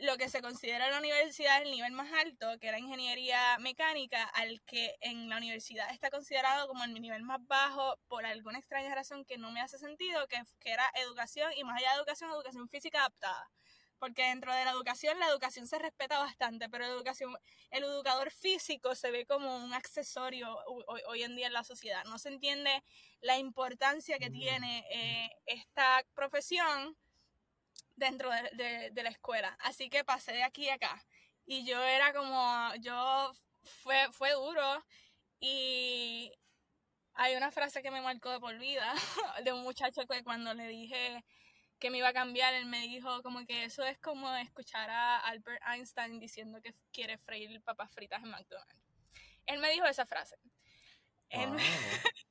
lo que se considera la universidad el nivel más alto, que era ingeniería mecánica, al que en la universidad está considerado como el nivel más bajo por alguna extraña razón que no me hace sentido, que, que era educación y más allá de educación, educación física adaptada. Porque dentro de la educación, la educación se respeta bastante, pero la educación, el educador físico se ve como un accesorio hoy, en día en la sociedad. No se entiende la importancia que tiene eh, esta profesión dentro de, de, la escuela. Así que pasé de aquí a acá. Y yo era como, yo, fue, fue duro. Y hay una frase que me marcó de por vida de un muchacho que cuando le dije que me iba a cambiar, él me dijo como que eso es como escuchar a Albert Einstein diciendo que quiere freír papas fritas en McDonald's. Él me dijo esa frase.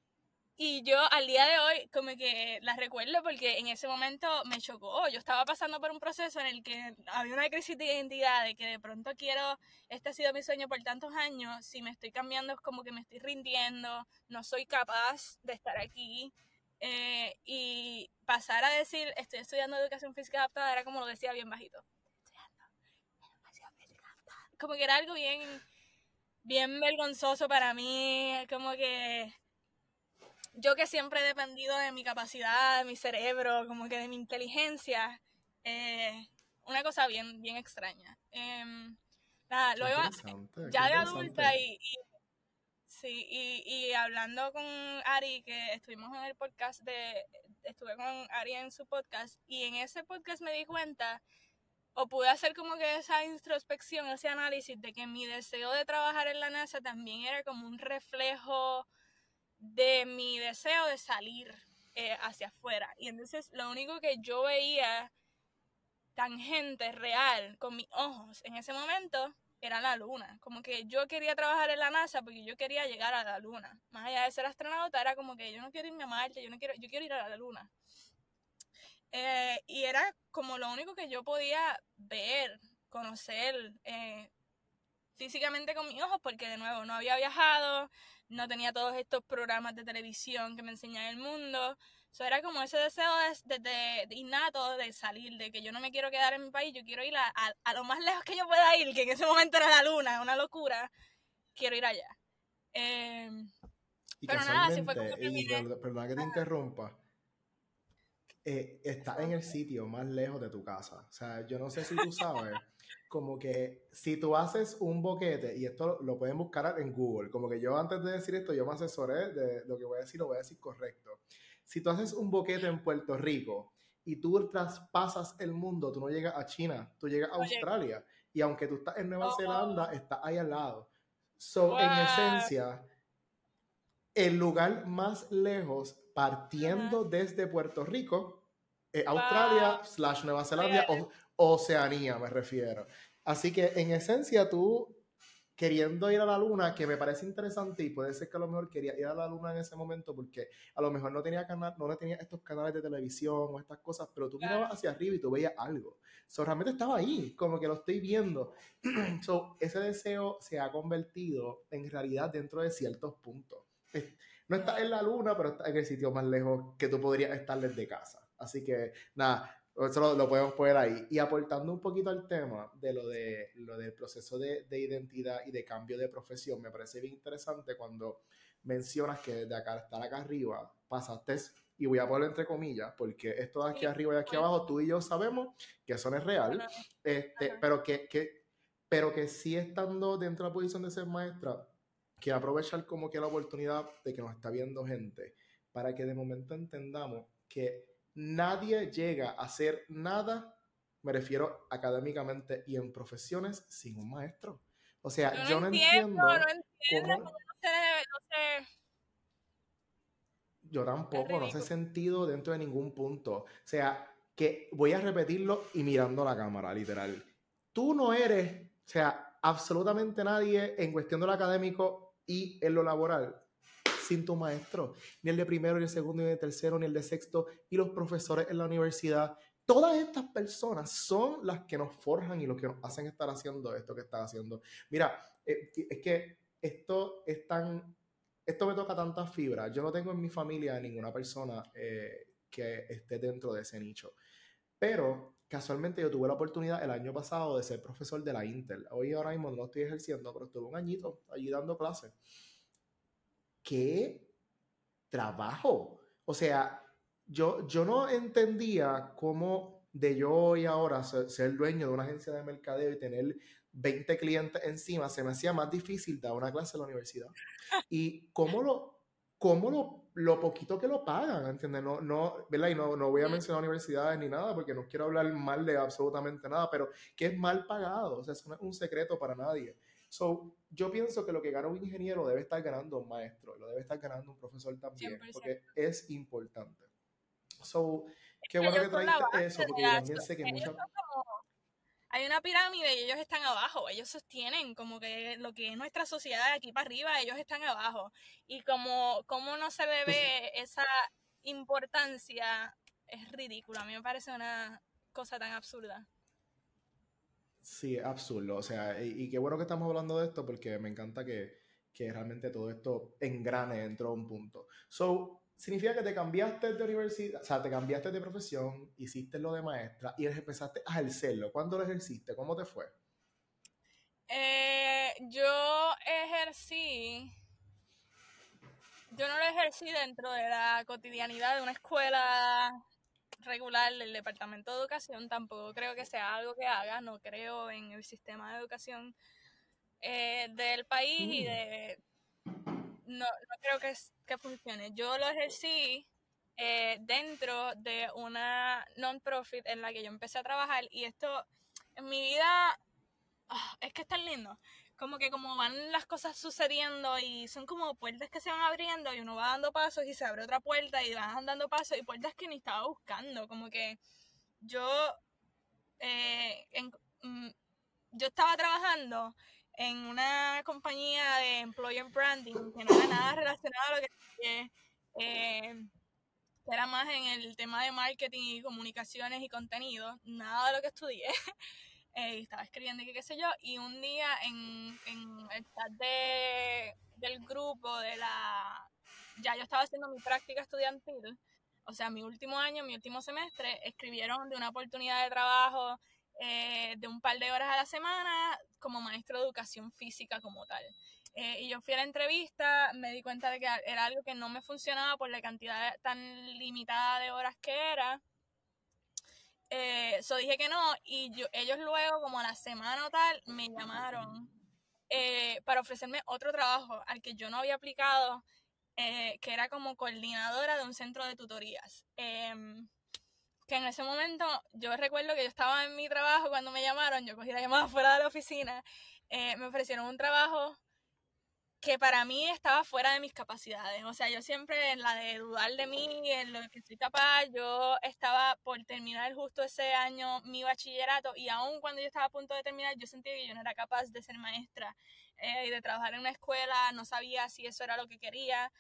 Y yo al día de hoy como que la recuerdo porque en ese momento me chocó. Yo estaba pasando por un proceso en el que había una crisis de identidad, de que de pronto quiero, este ha sido mi sueño por tantos años, si me estoy cambiando es como que me estoy rindiendo, no soy capaz de estar aquí. Eh, y pasar a decir, estoy estudiando educación física adaptada, era como lo decía bien bajito. Como que era algo bien, bien vergonzoso para mí, como que yo que siempre he dependido de mi capacidad, de mi cerebro, como que de mi inteligencia, eh, una cosa bien, bien extraña. Em, nada, luego, ya de adulta y, sí, y, y, hablando con Ari, que estuvimos en el podcast de, estuve con Ari en su podcast, y en ese podcast me di cuenta, o pude hacer como que esa introspección, ese análisis de que mi deseo de trabajar en la NASA también era como un reflejo de mi deseo de salir eh, hacia afuera. Y entonces lo único que yo veía tangente, real, con mis ojos en ese momento, era la luna. Como que yo quería trabajar en la NASA porque yo quería llegar a la luna. Más allá de ser astronauta, era como que yo no quiero irme a Marte, yo no quiero, yo quiero ir a la luna. Eh, y era como lo único que yo podía ver, conocer eh, físicamente con mis ojos, porque de nuevo no había viajado, no tenía todos estos programas de televisión que me enseñan el mundo. Eso era como ese deseo de, de, innato de salir, de que yo no me quiero quedar en mi país, yo quiero ir a, a, lo más lejos que yo pueda ir, que en ese momento era la luna, una locura. Quiero ir allá. Em, pero nada, así fue como que y, Perdona que te interrumpa. Eh, está en el sitio más lejos de tu casa. O sea, yo no sé si tú sabes como que si tú haces un boquete, y esto lo pueden buscar en Google, como que yo antes de decir esto, yo me asesoré de lo que voy a decir, lo voy a decir correcto. Si tú haces un boquete en Puerto Rico y tú traspasas el mundo, tú no llegas a China, tú llegas a Australia. Y aunque tú estás en Nueva oh, Zelanda, oh. estás ahí al lado. So, en esencia, el lugar más lejos, partiendo desde Puerto Rico, es Australia slash Nueva Zelanda o, Oceanía me refiero. Así que en esencia tú queriendo ir a la luna, que me parece interesante y puede ser que a lo mejor quería ir a la luna en ese momento porque a lo mejor no tenía canal, no tenía estos canales de televisión o estas cosas, pero tú mirabas hacia arriba y tú veías algo. So, realmente estaba ahí, como que lo estoy viendo. so, ese deseo se ha convertido en realidad dentro de ciertos puntos. No está en la luna, pero está en el sitio más lejos que tú podrías estar desde casa. Así que nada, eso lo, podemos poner ahí. Y aportando un poquito al tema de lo, de, lo del proceso de, de, identidad y de cambio de profesión, me parece bien interesante cuando mencionas que de acá estar acá arriba, pasaste, y voy a ponerlo entre comillas, porque esto de aquí arriba y aquí abajo, tú y yo sabemos que eso no es real, este, pero que, que, pero que sí estando dentro de la posición de ser maestra, que aprovechar como que la oportunidad de que nos está viendo gente, para que de momento entendamos que nadie llega a hacer nada, me refiero académicamente y en profesiones, sin un maestro. O sea, yo no, entiendo, cómo... Yo tampoco, no hace sentido dentro de ningún punto. O sea, que voy a repetirlo y mirando la cámara, literal. Tú no eres, o sea, absolutamente nadie en cuestión de lo académico y en lo laboral sin tu maestro. Ni el de primero, ni el segundo, ni el de tercero, ni el de sexto, y los profesores en la universidad. Todas estas personas son las que nos forjan y los que nos hacen estar haciendo esto que estás haciendo. Mira, eh, es que esto es tan esto me toca tanta fibra. Yo no tengo en mi familia ninguna persona eh, que esté dentro de ese nicho. Pero casualmente yo tuve la oportunidad el año pasado de ser profesor de la Intel. Hoy ahora mismo no lo estoy ejerciendo, pero estuve un añito allí dando clases. ¡Qué trabajo! O sea, yo, yo no entendía cómo de yo hoy ahora ser, ser dueño de una agencia de mercadeo y tener 20 clientes encima, se me hacía más difícil dar una clase en la universidad. Y cómo lo, cómo lo, lo poquito que lo pagan, ¿entiendes? No, no, ¿verdad? Y no, no voy a mencionar universidades ni nada porque no quiero hablar mal de absolutamente nada, pero que es mal pagado, o sea, eso no es un secreto para nadie. So, yo pienso que lo que gana un ingeniero debe estar ganando un maestro, lo debe estar ganando un profesor también, porque es importante. So, qué bueno que trajiste eso, porque yo también sé que muchas hay una pirámide y ellos están abajo, ellos sostienen como que lo que es nuestra sociedad de aquí para arriba, ellos están abajo. Y como, como no se le ve esa importancia, es ridículo. A mí me parece una cosa tan absurda. Sí, absurdo. O sea, y, y, qué bueno que estamos hablando de esto porque me encanta que, que realmente todo esto engrane dentro de un punto. So, significa que te cambiaste de universidad, o sea, te cambiaste de profesión, hiciste lo de maestra y empezaste a ejercerlo. ¿Cuándo lo ejerciste? ¿Cómo te fue? Eh, yo ejercí, yo no lo ejercí dentro de la cotidianidad de una escuela regular del Departamento de Educación, tampoco creo que sea algo que haga, no creo en el sistema de educación eh, del país y de no, no creo que, que funcione. Yo lo ejercí eh, dentro de una non-profit en la que yo empecé a trabajar y esto en mi vida ah, es que es tan lindo. Como que como van las cosas sucediendo y son como puertas que se van abriendo y uno va dando pasos y se abre otra puerta y van dando pasos y puertas que ni estaba buscando. Como que yo, eh, mm, yo estaba trabajando en una compañía de employer branding que no era nada relacionado a lo que eh, era más en el tema de marketing y comunicaciones y contenido, nada de lo que estudié. eh, estaba escribiendo y qué sé yo, y un día en, el chat de, del grupo de la... Ya yo estaba haciendo mi práctica estudiantil, o sea, mi último año, mi último semestre, escribieron de una oportunidad de trabajo eh, de un par de horas a la semana como maestro de educación física como tal. Eh, y yo fui a la entrevista, me di cuenta de que era algo que no me funcionaba por la cantidad tan limitada de horas que era. Eh, dije que no y yo, ellos luego, como a la semana o tal, me llamaron para ofrecerme otro trabajo al que yo no había aplicado, que era como coordinadora de un centro de tutorías. Em, que en ese momento yo recuerdo que yo estaba en mi trabajo cuando me llamaron, yo cogí la llamada fuera de la oficina, eh, me ofrecieron un trabajo que para mí estaba fuera de mis capacidades. O sea, yo siempre en la de dudar de mí, en lo que soy capaz, yo estaba por terminar justo ese año mi bachillerato y aún cuando yo estaba a punto de terminar, yo sentía que yo no era capaz de ser maestra eh, y de trabajar en una escuela, no sabía si eso era lo que quería.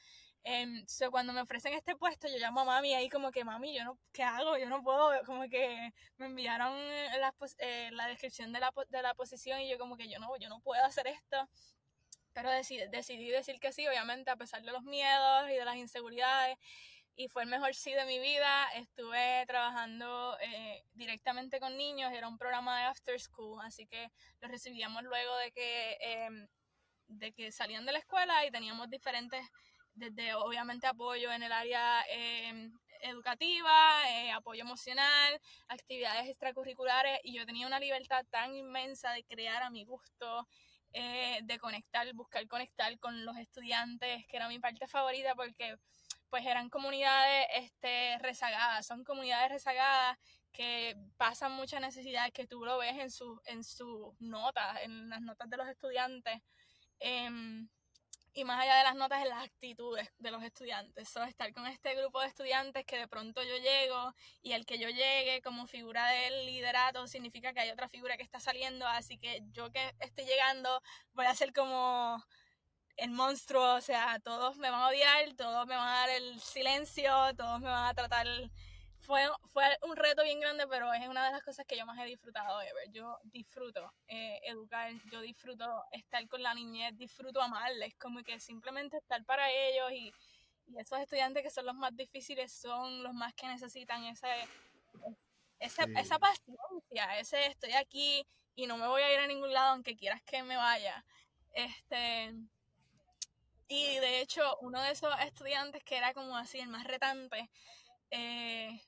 Um, cuando me ofrecen este puesto, yo llamo a mami ahí como que, mami, yo no, ¿qué hago? Yo no puedo, como que me enviaron la, eh, la descripción de la, de la posición y yo como que yo no, yo no puedo hacer esto. Pero decidí, decidí decir que sí, obviamente, a pesar de los miedos y de las inseguridades. Y fue el mejor sí de mi vida. Estuve trabajando eh, directamente con niños, era un programa de after school, así que los recibíamos luego de que, em, de que salían de la escuela y teníamos diferentes desde obviamente apoyo en el área em, educativa, eh, apoyo emocional, actividades extracurriculares y yo tenía una libertad tan inmensa de crear a mi gusto, eh, de conectar, buscar conectar con los estudiantes, que era mi parte favorita porque pues eran comunidades este, rezagadas, son comunidades rezagadas que pasan muchas necesidades que tú lo ves en, su, en sus notas, en las notas de los estudiantes. Em, y más allá de las notas, en las actitudes de los estudiantes. So, estar con este grupo de estudiantes que de pronto yo llego y el que yo llegue como figura del liderato significa que hay otra figura que está saliendo, así que yo que estoy llegando voy a ser como el monstruo, o sea, todos me van a odiar, todos me van a dar el silencio, todos me van a tratar... Fue, fue un reto bien grande, pero es una de las cosas que yo más he disfrutado de ver. Yo disfruto eh, educar, yo disfruto estar con la niñez, disfruto amarles, como que simplemente estar para ellos y, y esos estudiantes que son los más difíciles son los más que necesitan ese, ese esa paciencia, ese estoy aquí y no me voy a ir a ningún lado aunque quieras que me vaya. Este, y de hecho, uno de esos estudiantes que era como así, el más retante, eh,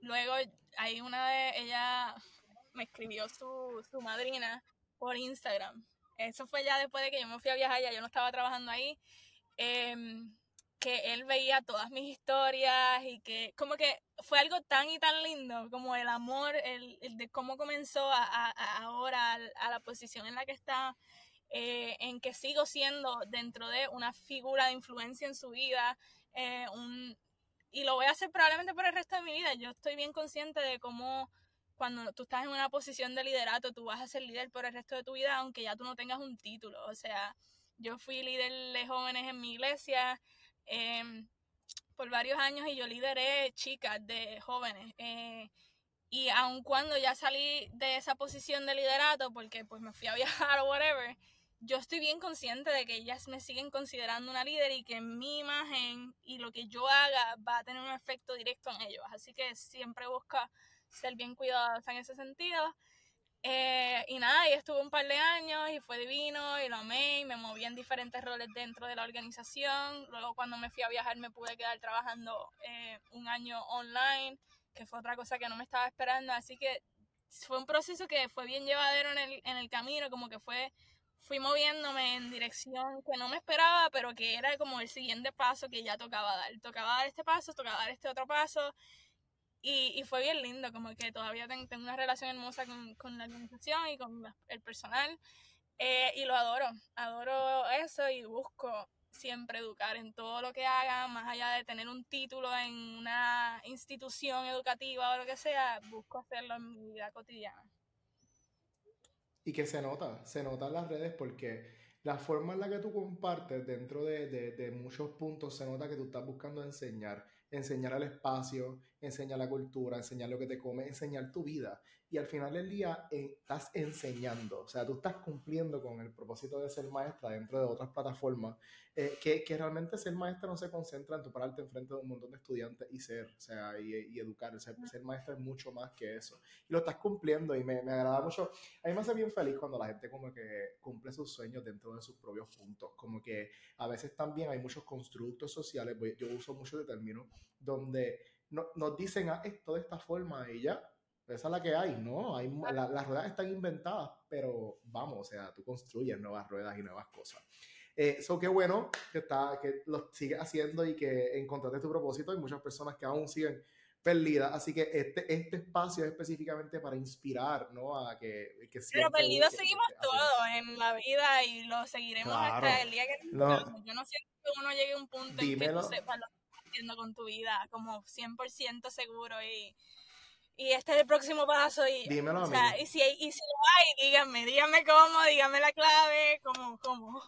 luego hay una de ella me escribió su, su madrina por Instagram. Eso fue ya después de que yo me fui a viajar, ya yo no estaba trabajando ahí. Em, que él veía todas mis historias y que como que fue algo tan y tan lindo como el amor, el, de cómo comenzó a, a, ahora a, la posición en la que está eh, en que sigo siendo dentro de una figura de influencia en su vida, eh, y lo voy a hacer probablemente por el resto de mi vida. Yo estoy bien consciente de cómo cuando tú estás en una posición de liderato, tú vas a ser líder por el resto de tu vida, aunque ya tú no tengas un título. O sea, yo fui líder de jóvenes en mi iglesia em, por varios años y yo lideré chicas de jóvenes. Eh, y aun cuando ya salí de esa posición de liderato, porque pues me fui a viajar o whatever, yo estoy bien consciente de que ellas me siguen considerando una líder y que mi imagen y lo que yo haga va a tener un efecto directo en ellos. Así que siempre busca ser bien cuidadosa en ese sentido. Eh, y nada, y estuve un par de años y fue divino y lo amé y me moví en diferentes roles dentro de la organización. Luego cuando me fui a viajar me pude quedar trabajando eh, un año online, que fue otra cosa que no me estaba esperando. Así que fue un proceso que fue bien llevadero en el, en el camino, como que fue fui moviéndome en dirección que no me esperaba, pero que era como el siguiente paso que ya tocaba dar. Tocaba dar este paso, tocaba dar este otro paso. Y, fue bien lindo, como que todavía tengo, una relación hermosa con, con, la organización y con el personal. Eh, y lo adoro, adoro eso y busco siempre educar en todo lo que haga, más allá de tener un título en una institución educativa o lo que sea, busco hacerlo en mi vida cotidiana. Y que se nota, se nota en las redes porque la forma en la que tú compartes dentro de, de, muchos puntos se nota que tú estás buscando enseñar enseñar el espacio, enseñar la cultura, enseñar lo que te come, enseñar tu vida. Y al final del día eh, estás enseñando, o sea, tú estás cumpliendo con el propósito de ser maestra dentro de otras plataformas, eh, que, que, realmente ser maestra no se concentra en tu pararte enfrente de un montón de estudiantes y ser, o sea, y, y educar. Ser, ser, maestra es mucho más que eso. Y lo estás cumpliendo y me, me agrada mucho. A mí me hace bien feliz cuando la gente como que cumple sus sueños dentro de sus propios puntos. Como que a veces también hay muchos constructos sociales, yo uso mucho de términos donde no, nos dicen ah, esto de esta forma y ya, esa es la que hay, ¿no? Hay, las ruedas están inventadas, pero vamos, o sea, tú construyes nuevas ruedas y nuevas cosas. Eso eh, qué bueno que, está, que lo sigues haciendo y que encontraste tu propósito. Hay muchas personas que aún siguen perdidas, así que este, este espacio es específicamente para inspirar, ¿no? A que, que Pero perdidos seguimos todos en la vida y lo seguiremos hasta el día que... No. Yo no siento que uno llegue a un punto en que tú sepas lo con tu vida, como 100% seguro y, y este es el próximo paso y, Dímelo o sea, y si, y si lo hay, díganme, díganme cómo, díganme la clave, cómo, cómo.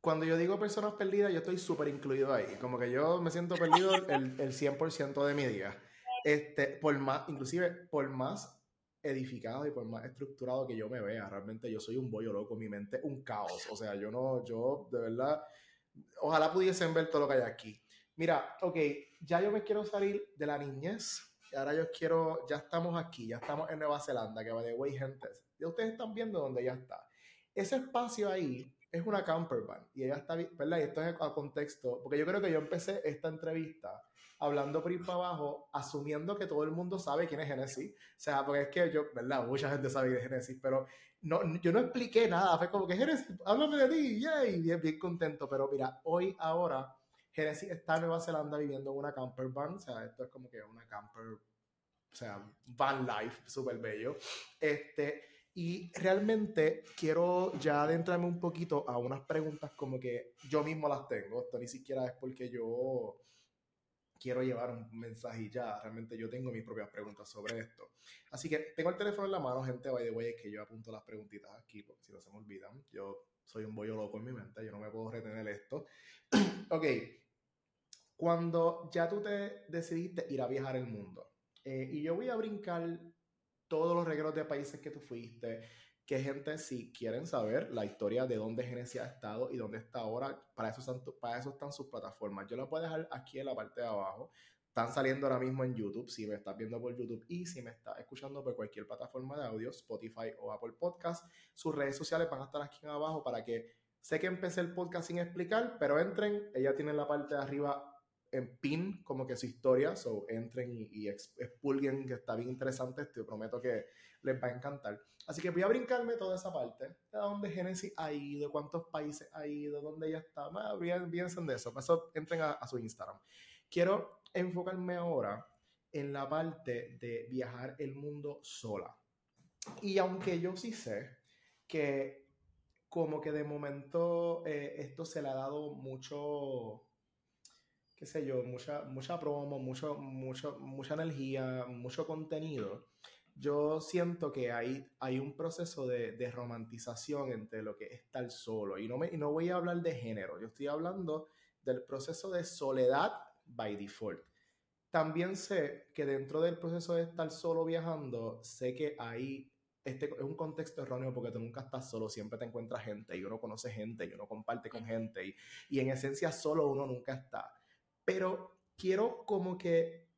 Cuando yo digo personas perdidas, yo estoy súper incluido ahí, como que yo me siento perdido el, el 100% de mi día. Este, por más, inclusive por más edificado y por más estructurado que yo me vea, realmente yo soy un bollo loco, mi mente un caos, o sea, yo no, yo de verdad, ojalá pudiesen ver todo lo que hay aquí. Mira, ok, ya yo me quiero salir de la niñez ahora yo quiero, ya estamos aquí, ya estamos en Nueva Zelanda, que va de way, gente. Ya ustedes están viendo dónde ya está. Ese espacio ahí es una camper van. Y ella está, ¿verdad? Y esto es a contexto, porque yo creo que yo empecé esta entrevista hablando por ir para abajo, asumiendo que todo el mundo sabe quién es Genesis. O sea, porque es que yo, ¿verdad? Mucha gente sabe de Genesis, pero no, yo no expliqué nada. Fue como que Genesis, háblame de ti, yay, bien, bien contento. Pero mira, hoy, ahora, Genesis está en Nueva Zelanda viviendo en una camper van. O sea, esto es como que una camper, o sea, van life, súper bello. Este, y realmente quiero ya adentrarme un poquito a unas preguntas como que yo mismo las tengo. Esto ni siquiera es porque yo quiero llevar un mensaje ya. Realmente yo tengo mis propias preguntas sobre esto. Así que tengo el teléfono en la mano, gente, by the way, que yo apunto las preguntitas aquí, porque si no se me olvidan. Yo soy un bollo loco en mi mente, yo no me puedo retener esto. ok, cuando ya tú te decidiste ir a viajar el mundo, eh, y yo voy a brincar todos los regalos de países que tú fuiste, que gente, si quieren saber la historia de dónde Genesis ha estado y dónde está ahora, para eso, están, para eso están sus plataformas. Yo las voy a dejar aquí en la parte de abajo. Están saliendo ahora mismo en YouTube, si me estás viendo por YouTube y si me estás escuchando por cualquier plataforma de audio, Spotify o Apple Podcast, sus redes sociales van a estar aquí abajo para que sé que empecé el podcast sin explicar, pero entren, ella tiene la parte de arriba en pin como que su historia, so entren y, y expulguen, que está bien interesante, te prometo que les va a encantar. Así que voy a brincarme toda esa parte, de dónde Genesis ha ido, cuántos países ha ido, dónde ella está, bien, bien de eso, para eso entren a, a su Instagram. Quiero enfocarme ahora en la parte de viajar el mundo sola. Y aunque yo sí sé que como que de momento eh, esto se le ha dado mucho, qué sé yo, mucha, mucha promo, mucho, mucho, mucha energía, mucho contenido, yo siento que hay, hay un proceso de, de, romantización entre lo que es estar solo. Y no, me, y no voy a hablar de género, yo estoy hablando del proceso de soledad by default. También sé que dentro del proceso de estar solo viajando, sé que hay, este es un contexto erróneo porque tú nunca estás solo, siempre te encuentras gente y uno conoce gente y uno comparte con gente y, y en esencia solo uno nunca está. Pero quiero como que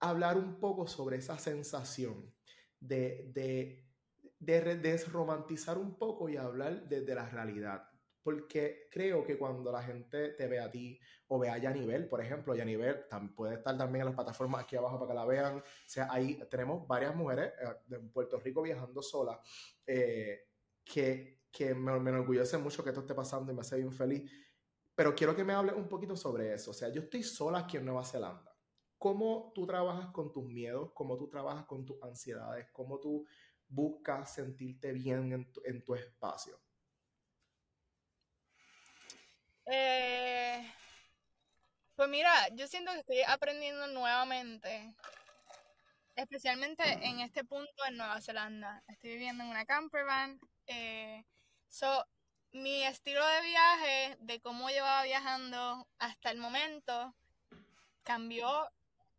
hablar un poco sobre esa sensación de, de, de desromantizar un poco y hablar desde la realidad. Porque creo que cuando la gente te ve a ti o ve a Yanivel, por ejemplo, Yanivel puede estar también en las plataformas aquí abajo para que la vean. O sea, ahí tenemos varias mujeres eh, de Puerto Rico viajando sola eh, que, que me, me enorgullece mucho que esto esté pasando y me hace bien feliz. Pero quiero que me hable un poquito sobre eso. O sea, yo estoy sola aquí en Nueva Zelanda cómo tú trabajas con tus miedos, cómo tú trabajas con tus ansiedades, cómo tú buscas sentirte bien en tu, en tu espacio. Eh, pues mira, yo siento que estoy aprendiendo nuevamente, especialmente en este punto en Nueva Zelanda. Estoy viviendo en una campervan. Eh, so, mi estilo de viaje, de cómo llevaba viajando hasta el momento, cambió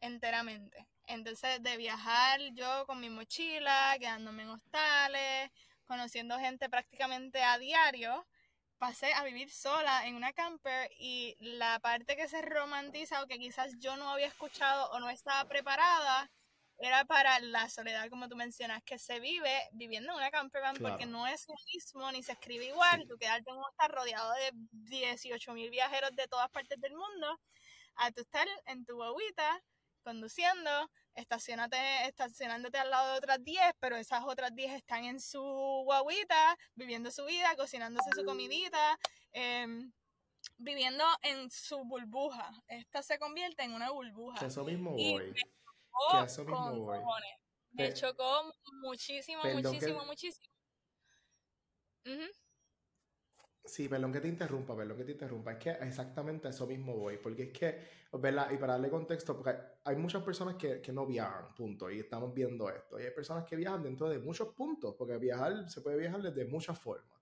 enteramente. Entonces, de viajar yo con mi mochila, quedándome en hostales, conociendo gente prácticamente a diario, pasé a vivir sola en una camper y la parte que se romantiza o que quizás yo no había escuchado o no estaba preparada era para la soledad, como tú mencionas, que se vive viviendo en una camper porque no es lo mismo ni se escribe igual. Tú quedarte en un estar rodeado de 18 mil viajeros de todas partes del mundo a tú estar en tu guaguita conduciendo, estacionate, estacionándote al lado de otras 10, pero esas otras 10 están en su guaguita, viviendo su vida, cocinándose su comidita, em, viviendo en su burbuja. Esta se convierte en una burbuja. eso mismo voy. Me eso mismo voy. Me chocó muchísimo, muchísimo, muchísimo. Sí, perdón que te interrumpa, perdón que te interrumpa. Es que exactamente a eso mismo voy, porque es que, ¿verdad? Y para darle contexto, porque hay muchas personas que, que no viajan, punto, y estamos viendo esto. Y hay personas que viajan dentro de muchos puntos, porque viajar, se puede viajar desde muchas formas.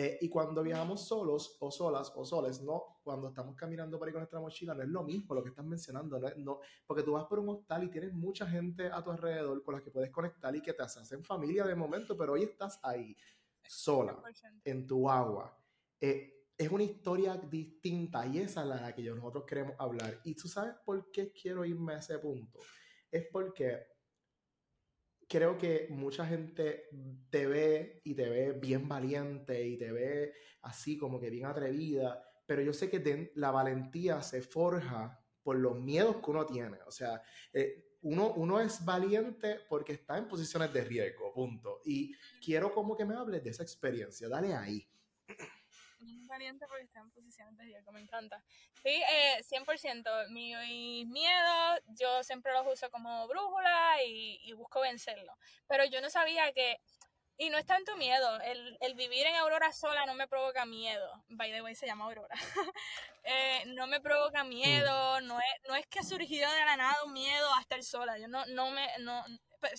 Eh, y cuando viajamos solos o solas o soles, no, cuando estamos caminando por ahí con nuestra mochila, no es lo mismo lo que estás mencionando, no, no, porque tú vas por un hostal y tienes mucha gente a tu alrededor con la que puedes conectar y que te hacen familia de momento, pero hoy estás ahí, sola, en tu agua eh, es una historia distinta y esa es la que nosotros queremos hablar. Y tú sabes por qué quiero irme a ese punto. Es porque creo que mucha gente te ve y te ve bien valiente y te ve así como que bien atrevida, pero yo sé que la valentía se forja por los miedos que uno tiene. O sea, eh, uno, uno es valiente porque está en posiciones de riesgo, punto. Y quiero como que me hables de esa experiencia, dale ahí valiente porque está en posiciones de riesgo, me encanta. Sí, eh, 100%. Mis miedos, yo siempre los uso como brújula y, y, busco vencerlo. Pero yo no sabía que, y no es tanto miedo, el, el, vivir en Aurora sola no me provoca miedo. By the way, se llama Aurora. eh, no me provoca miedo, no es, no es que ha surgido de la nada un miedo a estar sola. Yo no, no me, no,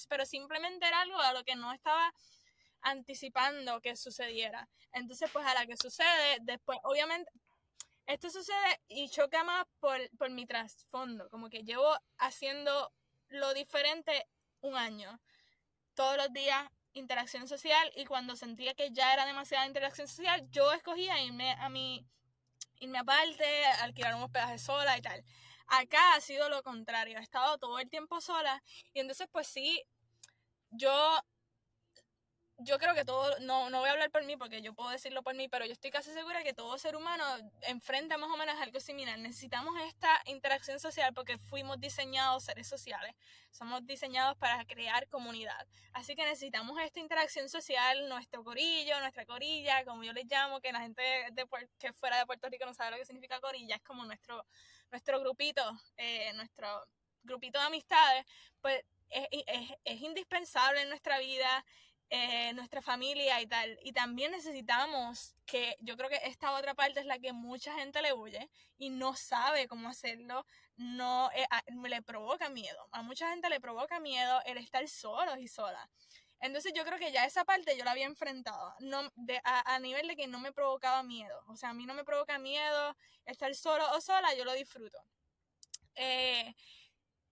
pero simplemente era algo a lo que no estaba anticipando que sucediera. Entonces, pues a la que sucede, después, obviamente, esto sucede y choca más por, por mi trasfondo, como que llevo haciendo lo diferente un año. Todos los días interacción social y cuando sentía que ya era demasiada interacción social, yo escogía irme a mi irme aparte, alquilar un hospedaje sola y tal. Acá ha sido lo contrario, he estado todo el tiempo sola y entonces pues sí, yo yo creo que todo, no, no voy a hablar por mí porque yo puedo decirlo por mí, pero yo estoy casi segura que todo ser humano enfrenta más o menos algo similar. Necesitamos esta interacción social porque fuimos diseñados seres sociales. Somos diseñados para crear comunidad. Así que necesitamos esta interacción social, nuestro corillo, nuestra corilla, como yo les llamo, que la gente de, que fuera de Puerto Rico no sabe lo que significa corilla, es como nuestro, nuestro grupito, eh, nuestro grupito de amistades, pues es, es, es indispensable en nuestra vida eh, nuestra familia y tal. Y también necesitamos que, yo creo que esta otra parte es la que mucha gente le huye y no sabe cómo hacerlo, no eh, le provoca miedo. A mucha gente le provoca miedo el estar solos y sola. Entonces yo creo que ya esa parte yo la había enfrentado, no, a, nivel de que no me provocaba miedo. O sea, a mí no me provoca miedo estar solo o sola, yo lo disfruto. Eh,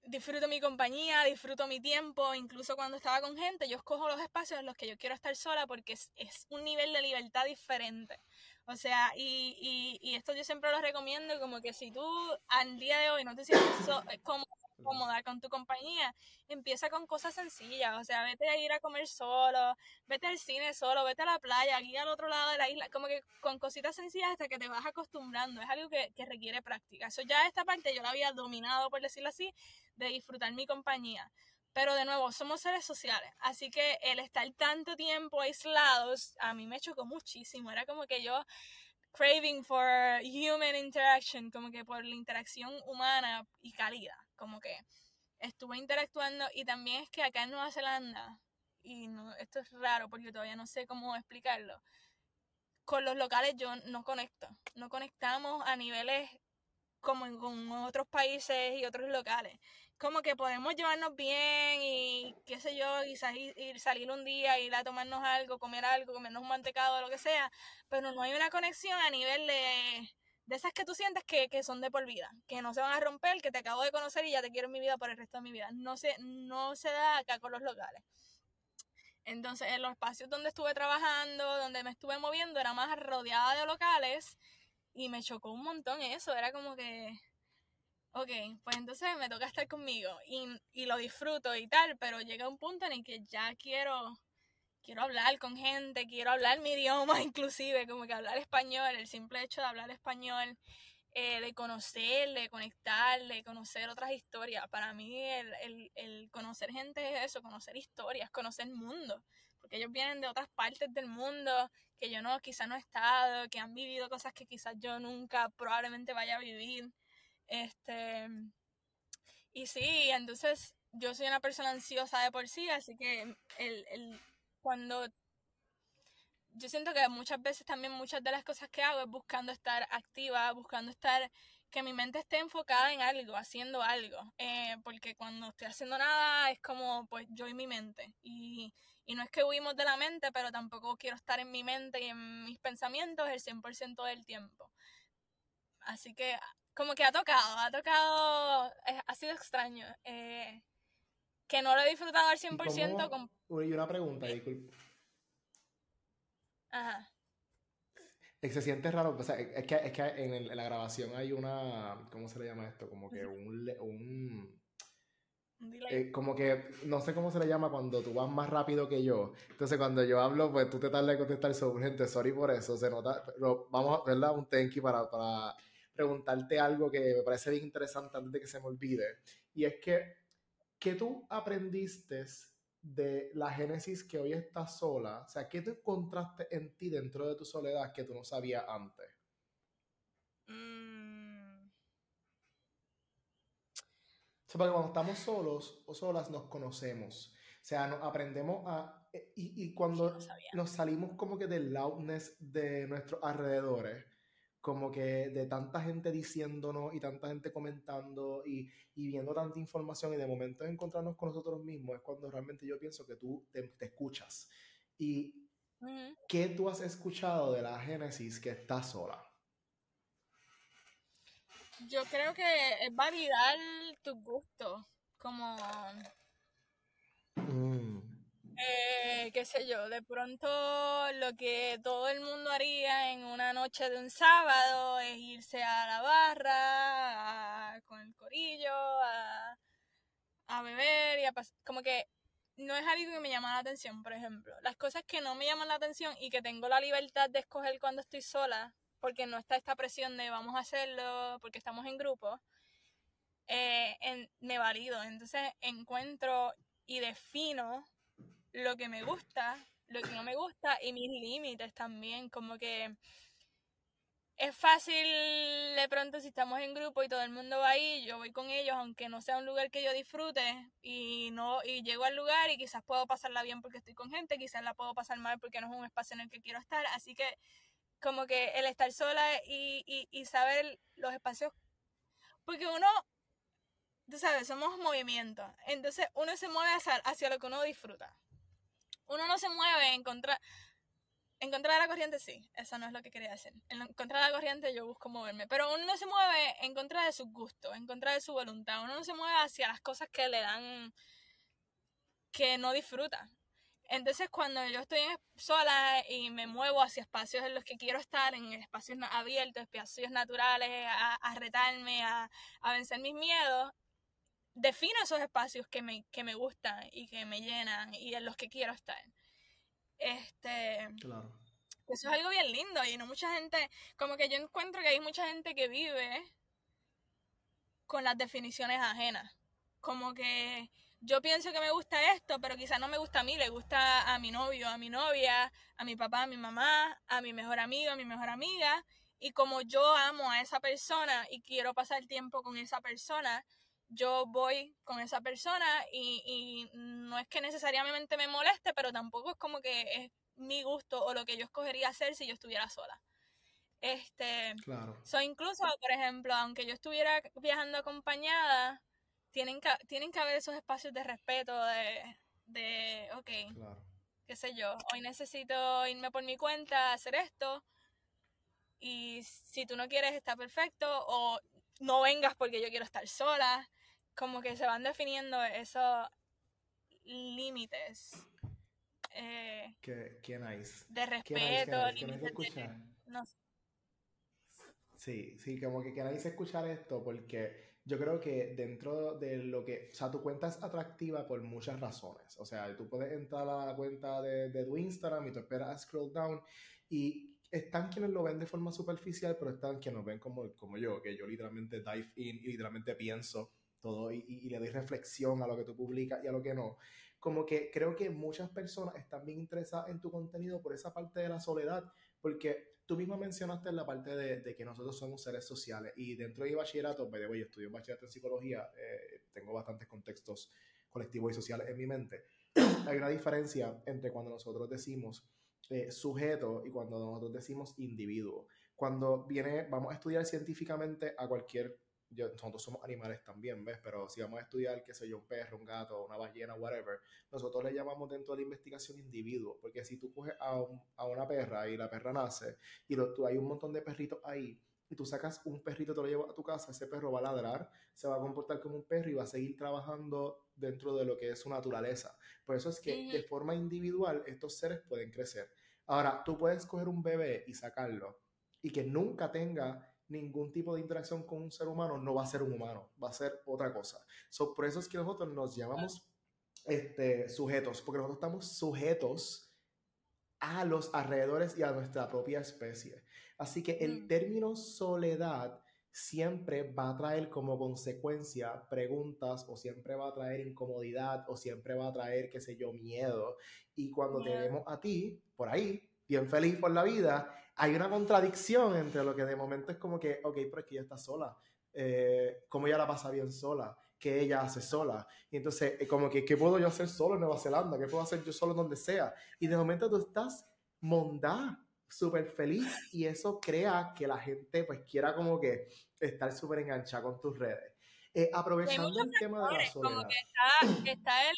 disfruto mi compañía, disfruto mi tiempo, incluso cuando estaba con gente, yo escojo los espacios en los que yo quiero estar sola porque es, es un nivel de libertad diferente. O sea, y, y, y, esto yo siempre lo recomiendo, como que si tú al día de hoy no te sientes so, eh, como cómoda con tu compañía, empieza con cosas sencillas, o sea, vete a ir a comer solo, vete al cine solo, vete a la playa, aquí al otro lado de la isla, como que con cositas sencillas hasta que te vas acostumbrando, es algo que, que requiere práctica. Eso ya esta parte yo la había dominado, por decirlo así, de disfrutar mi compañía. Pero de nuevo, somos seres sociales, así que el estar tanto tiempo aislados a mí me chocó muchísimo. Era como que yo craving for human interaction, como que por la interacción humana y calidad, como que estuve interactuando y también es que acá en Nueva Zelanda, y no, esto es raro porque todavía no sé cómo explicarlo, con los locales yo no conecto, no conectamos a niveles como en, con otros países y otros locales. Como que podemos llevarnos bien y qué sé yo, y salir, salir un día, ir a tomarnos algo, comer algo, comernos un mantecado, lo que sea, pero no hay una conexión a nivel de, de esas que tú sientes que, que, son de por vida, que no se van a romper, que te acabo de conocer y ya te quiero en mi vida por el resto de mi vida. No se, no se da acá con los locales. Entonces, en los espacios donde estuve trabajando, donde me estuve moviendo, era más rodeada de locales y me chocó un montón eso, era como que, ok, pues entonces me toca estar conmigo y, y lo disfruto y tal, pero llega un punto en el que ya quiero, quiero hablar con gente, quiero hablar mi idioma inclusive, como que hablar español, el simple hecho de hablar español, eh, de conocer, de conectar, de conocer otras historias. Para mí el, el, el conocer gente es eso, conocer historias, conocer mundo porque ellos vienen de otras partes del mundo que yo no, quizá no he estado, que han vivido cosas que quizás yo nunca probablemente vaya a vivir. Este, y sí, entonces yo soy una persona ansiosa de por sí, así que el, el, cuando yo siento que muchas veces también muchas de las cosas que hago es buscando estar activa, buscando estar que mi mente esté enfocada en algo, haciendo algo, eh, porque cuando estoy haciendo nada es como pues yo y mi mente y, y no es que huimos de la mente, pero tampoco quiero estar en mi mente y en mis pensamientos el 100% del tiempo. Así que como que ha tocado, ha tocado, ha sido extraño. Eh, que no lo he disfrutado al 100%. ¿Y, con... y una pregunta, disculpe. Ajá. Se siente raro, o sea, es que, es que en, la grabación hay una, ¿cómo se le llama esto? Como que un, un eh, como que no sé cómo se le llama cuando tú vas más rápido que yo. Entonces, cuando yo hablo, pues tú te tardas en contestar sobre gente. Sorry por eso, se nota. Pero vamos a verla un thank you para, para preguntarte algo que me parece bien interesante antes de que se me olvide. Y es que, ¿qué tú aprendiste de la Génesis que hoy está sola? O sea, ¿qué te encontraste en ti dentro de tu soledad que tú no sabías antes? porque cuando estamos solos o solas nos conocemos. O sea, nos aprendemos a... Eh, y, cuando nos salimos como que del loudness de nuestros alrededores, como que de tanta gente diciéndonos y tanta gente comentando y, viendo tanta información y de momento encontrarnos con nosotros mismos es cuando realmente yo pienso que tú te, escuchas. ¿Y qué tú has escuchado de la Génesis que está sola? Yo creo que es validar tus gustos, como... Mm. Eh, qué sé yo, de pronto lo que todo el mundo haría en una noche de un sábado es irse a la barra, con el corillo, a, a beber y a pasar, como que no es algo que me llama la atención, por ejemplo. Las cosas que no me llaman la atención y que tengo la libertad de escoger cuando estoy sola, porque no está esta presión de vamos a hacerlo porque estamos en grupo, eh, me valido. Entonces encuentro y defino lo que me gusta, lo que no me gusta y mis límites también, como que es fácil de pronto si estamos en grupo y todo el mundo va ahí, yo voy con ellos, aunque no sea un lugar que yo disfrute y no y llego al lugar y quizás puedo pasarla bien porque estoy con gente, quizás la puedo pasar mal porque no es un espacio en el que quiero estar, así que como que el estar sola y, y, saber los espacios, porque uno, tú sabes, somos movimiento, entonces uno se mueve hacia, hacia, lo que uno disfruta. Uno no se mueve en contra, en contra de la corriente, sí, eso no es lo que quería decir. En contra de la corriente yo busco moverme, pero uno no se mueve en contra de sus gustos, en contra de su voluntad, uno no se mueve hacia las cosas que le dan, que no disfruta. Entonces cuando yo estoy sola y me muevo hacia espacios en los que quiero estar, en espacios abiertos, espacios naturales, a, retarme, a, vencer mis miedos, defino esos espacios que me, que me gustan y que me llenan y en los que quiero estar. Este, claro. Eso es algo bien lindo y no mucha gente, como que yo encuentro que hay mucha gente que vive con las definiciones ajenas. Como que yo pienso que me gusta esto, pero quizás no me gusta a mí, le gusta a mi novio, a mi novia, a mi papá, a mi mamá, a mi mejor amigo, a mi mejor amiga. Y como yo amo a esa persona y quiero pasar tiempo con esa persona, yo voy con esa persona y, y no es que necesariamente me moleste, pero tampoco es como que es mi gusto o lo que yo escogería hacer si yo estuviera sola. Este, claro. So, incluso, por ejemplo, aunque yo estuviera viajando acompañada, tienen que, tienen que haber esos espacios de respeto, de, de ok, qué sé yo, hoy necesito irme por mi cuenta, hacer esto, y si tú no quieres, está perfecto, o no vengas porque yo quiero estar sola, como que se van definiendo esos límites. Eh, ¿Qué, nice. De respeto, límites de... No Sí, sí, como que queráis escuchar esto porque yo creo que dentro de lo que, o sea, tu cuenta es atractiva por muchas razones. O sea, tú puedes entrar a la cuenta de, de tu Instagram y tú esperas a scroll down y están quienes lo ven de forma superficial, pero están quienes lo ven como, como yo, que yo literalmente dive in y literalmente pienso todo y, y, le doy reflexión a lo que tú publicas y a lo que no. Como que creo que muchas personas están bien interesadas en tu contenido por esa parte de la soledad, porque tú misma mencionaste la parte de, que nosotros somos seres sociales y dentro de bachillerato, yo estudio bachillerato en psicología, eh, tengo bastantes contextos colectivos y sociales en mi mente. Hay una diferencia entre cuando nosotros decimos eh, sujeto y cuando nosotros decimos individuo. Cuando viene, vamos a estudiar científicamente a cualquier nosotros somos animales también, ¿ves? Pero si vamos a estudiar, qué sé yo, un perro, un gato, una ballena, whatever, nosotros le llamamos dentro de la investigación individuo, porque si tú coges a, a una perra y la perra nace y tú, hay un montón de perritos ahí, y tú sacas un perrito, te lo llevas a tu casa, ese perro va a ladrar, se va a comportar como un perro y va a seguir trabajando dentro de lo que es su naturaleza. Por eso es que de forma individual estos seres pueden crecer. Ahora, tú puedes coger un bebé y sacarlo y que nunca tenga ningún tipo de interacción con un ser humano, no va a ser un humano, va a ser otra cosa. So, por eso es que nosotros nos llamamos este, sujetos, porque nosotros estamos sujetos a los alrededores y a nuestra propia especie. Así que el mm. término soledad siempre va a traer como consecuencia preguntas o siempre va a traer incomodidad o siempre va a traer, qué sé yo, miedo. Y cuando te vemos a ti, por ahí, bien feliz por la vida, hay una contradicción entre lo que de momento es como que, ok, pero es que ella está sola, eh, como ella la pasa bien sola, que ella hace sola. Y entonces, eh, como que, ¿qué puedo yo hacer solo en Nueva Zelanda? ¿Qué puedo hacer yo solo donde sea? Y de momento tú estás mondá, súper feliz y eso crea que la gente pues quiera como que estar súper enganchada con tus redes. Eh, aprovechando el tema de la soledad. Como que está,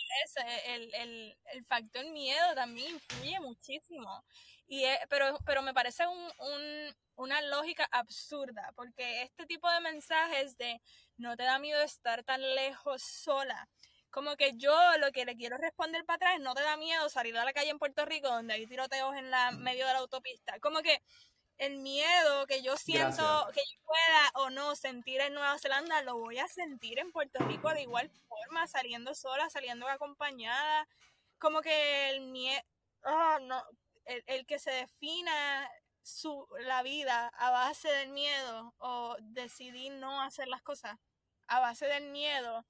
el, el, el, factor miedo también influye muchísimo. Y pero, pero me parece un, un, una lógica absurda, porque este tipo de mensajes de no te da miedo estar tan lejos sola, como que yo lo que le quiero responder para atrás no te da miedo salir a la calle en Puerto Rico donde hay tiroteos en la medio de la autopista. Como que el miedo que yo siento que yo pueda o no sentir en Nueva Zelanda lo voy a sentir en Puerto Rico de igual forma, saliendo sola, saliendo acompañada. Como que el miedo, ah, no, el, el, que se defina su, la vida a base del miedo o decidir no hacer las cosas a base del miedo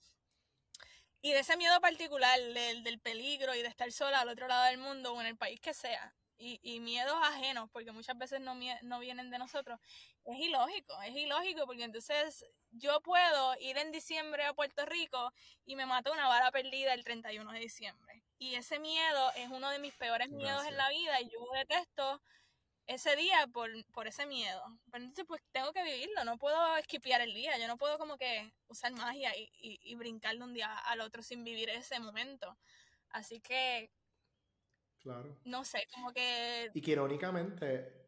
y de ese miedo particular del, del, peligro y de estar sola al otro lado del mundo o en el país que sea, y, y miedos ajenos, porque muchas veces no, no vienen de nosotros, es ilógico, es ilógico, porque entonces yo puedo ir en diciembre a Puerto Rico y me mato una bala perdida el 31 de diciembre. Y ese miedo es uno de mis peores miedos en la vida y yo detesto ese día por, por ese miedo. Pero entonces pues tengo que vivirlo, no puedo esquipear el día, yo no puedo como que usar magia y, y, y brincar de un día al otro sin vivir ese momento. Así que... Claro. No sé, como que... Y que irónicamente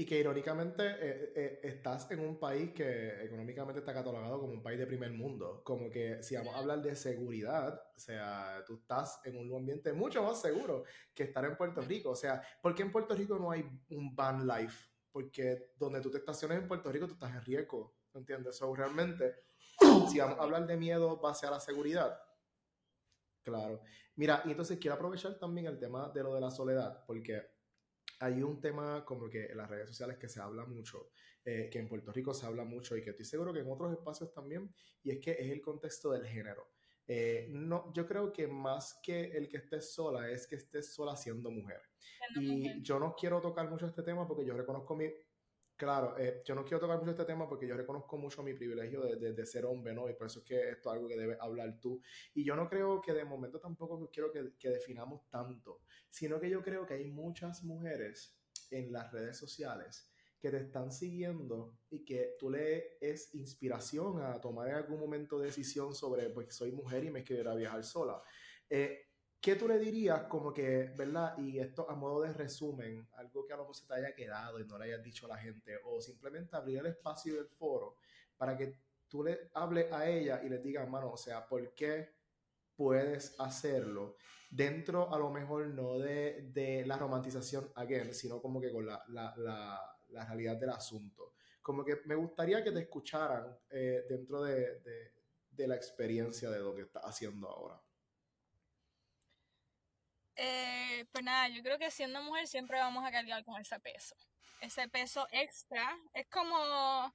y que irónicamente eh, eh, estás en un país que económicamente está catalogado como un país de primer mundo. Como que si vamos a hablar de seguridad, o sea, tú estás en un ambiente mucho más seguro que estar en Puerto Rico. O sea, ¿por qué en Puerto Rico no hay un van life? Porque donde tú te estaciones en Puerto Rico, tú estás en riesgo. ¿Entiendes? O realmente, si vamos a hablar de miedo base a la seguridad, claro. Mira, y entonces quiero aprovechar también el tema de lo de la soledad, porque hay un tema como que en las redes sociales que se habla mucho, eh, que en Puerto Rico se habla mucho y que estoy seguro que en otros espacios también, y es que es el contexto del género. Eh, no, yo creo que más que el que estés sola es que estés sola siendo mujer. y yo no quiero tocar mucho este tema porque yo reconozco mi, Claro, eh, yo no quiero tocar mucho este tema porque yo reconozco mucho mi privilegio de, de, ser hombre, ¿no? Y por eso es que esto es algo que debes hablar tú. Y yo no creo que de momento tampoco quiero que, definamos tanto, sino que yo creo que hay muchas mujeres en las redes sociales que te están siguiendo y que tú le es inspiración a tomar en algún momento decisión sobre, pues soy mujer y me quiero viajar sola. Eh, ¿Qué tú le dirías como que, verdad? Y esto a modo de resumen, algo que a lo mejor se te haya quedado y no le hayas dicho a la gente, o simplemente abrir el espacio del foro para que tú le hables a ella y le digas, mano, o sea, ¿por qué puedes hacerlo? Dentro a lo mejor no de, de la romantización, again, sino como que con la, la, la, la, realidad del asunto. Como que me gustaría que te escucharan eh, dentro de, de, de la experiencia de lo que estás haciendo ahora. Eh, pues nada, yo creo que siendo mujer siempre vamos a cargar con ese peso. Ese peso extra. Es como.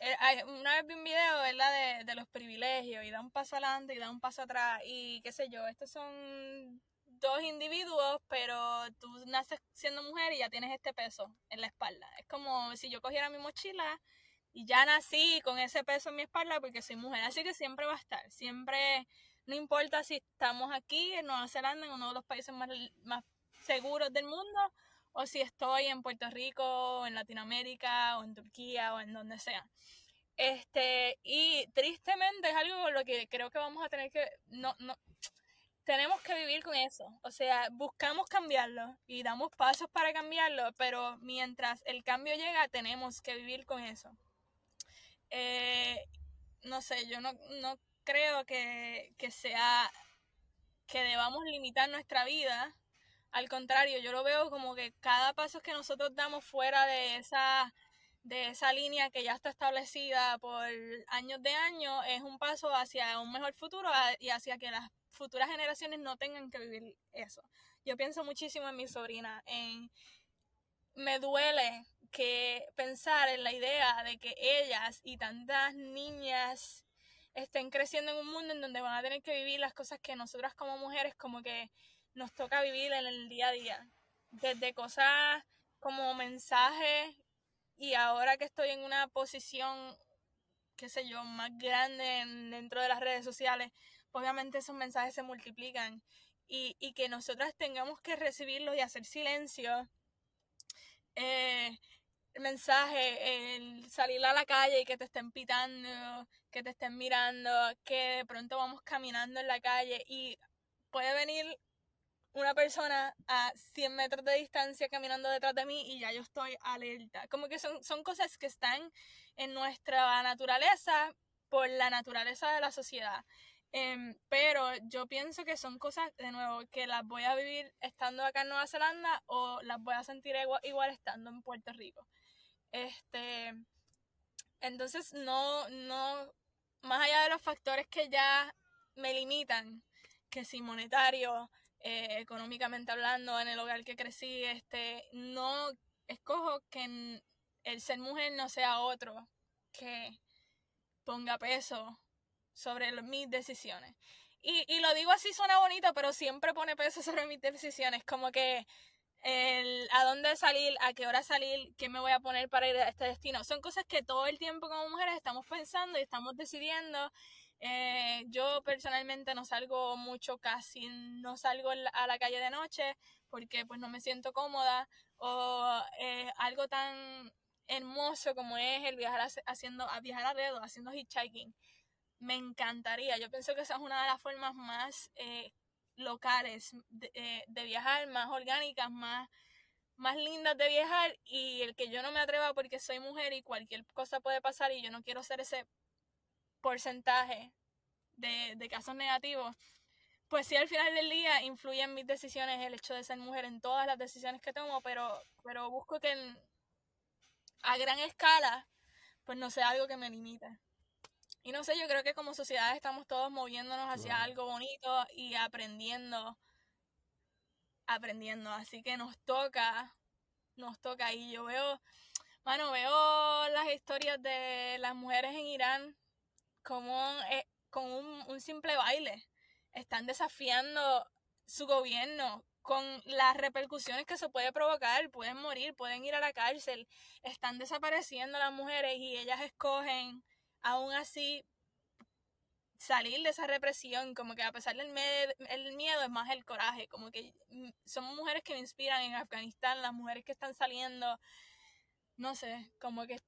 Eh, una vez vi un video. De, de, los privilegios y da un paso adelante y da un paso atrás y qué sé yo. Estos son dos individuos, pero tú naces siendo mujer y ya tienes este peso en la espalda. Es como si yo cogiera mi mochila y ya nací con ese peso en mi espalda porque soy mujer. Así que siempre va a estar. Siempre no importa si estamos aquí en Nueva Zelanda, en uno de los países más, más seguros del mundo, o si estoy en Puerto Rico, o en Latinoamérica, o en Turquía, o en donde sea. Este, y tristemente es algo con lo que creo que vamos a tener que, no, no, tenemos que vivir con eso. O sea, buscamos cambiarlo y damos pasos para cambiarlo, pero mientras el cambio llega, tenemos que vivir con eso. Eh, no sé, yo no, no creo que, sea que debamos limitar nuestra vida Al contrario, yo lo veo como que cada paso que nosotros damos fuera de esa de esa línea que ya está establecida por años de años es un paso hacia un mejor futuro y hacia que las futuras generaciones no tengan que vivir eso. Yo pienso muchísimo en mi sobrina, en me duele que pensar en la idea de que ellas y tantas niñas estén creciendo en un mundo en donde van a tener que vivir las cosas que nosotras como mujeres como que nos toca vivir en el día a día. Desde cosas como mensajes y ahora que estoy en una posición, qué sé yo, más grande dentro de las redes sociales, obviamente esos mensajes se multiplican y, y que nosotras tengamos que recibirlos y hacer silencio. Eh, el mensaje, el salir a la calle y que te estén pitando, que te estén mirando, que de pronto vamos caminando en la calle y puede venir una persona a 100 metros de distancia caminando detrás de mí y ya yo estoy alerta. Como que son, son cosas que están en nuestra naturaleza por la naturaleza de la sociedad. Em, pero yo pienso que son cosas, de nuevo, que las voy a vivir estando acá en Nueva Zelanda o las voy a sentir igual, igual estando en Puerto Rico. Este, entonces, no, no, más allá de los factores que ya me limitan, que si monetario, eh, económicamente hablando, en el hogar que crecí, este, no escojo que el ser mujer no sea otro que ponga peso sobre mis decisiones. Y, y lo digo así, suena bonito, pero siempre pone peso sobre mis decisiones, como que el a dónde salir, a qué hora salir, qué me voy a poner para ir a este destino. Son cosas que todo el tiempo como mujeres estamos pensando y estamos decidiendo eh, yo personalmente no salgo mucho, casi no salgo a la calle de noche porque pues no me siento cómoda o eh, algo tan hermoso como es el viajar haciendo a viajar alrededor, haciendo hitchhiking. Me encantaría. Yo pienso que esa es una de las formas más eh, locales de, de, viajar, más orgánicas, más, más lindas de viajar y el que yo no me atreva porque soy mujer y cualquier cosa puede pasar y yo no quiero ser ese porcentaje de, de casos negativos, pues sí al final del día influye en mis decisiones el hecho de ser mujer en todas las decisiones que tomo, pero, pero busco que a gran escala pues no sea algo que me limite. Y no sé, yo creo que como sociedad estamos todos moviéndonos hacia algo bonito y aprendiendo, aprendiendo. Así que nos toca, nos toca. Y yo veo, bueno, veo las historias de las mujeres en Irán como eh, con un, simple baile. Están desafiando su gobierno con las repercusiones que se puede provocar, pueden morir, pueden ir a la cárcel, están desapareciendo las mujeres y ellas escogen aún así salir de esa represión, como que a pesar del el miedo es más el coraje, como que mm, son mujeres que me inspiran en Afganistán, las mujeres que están saliendo, no sé, como que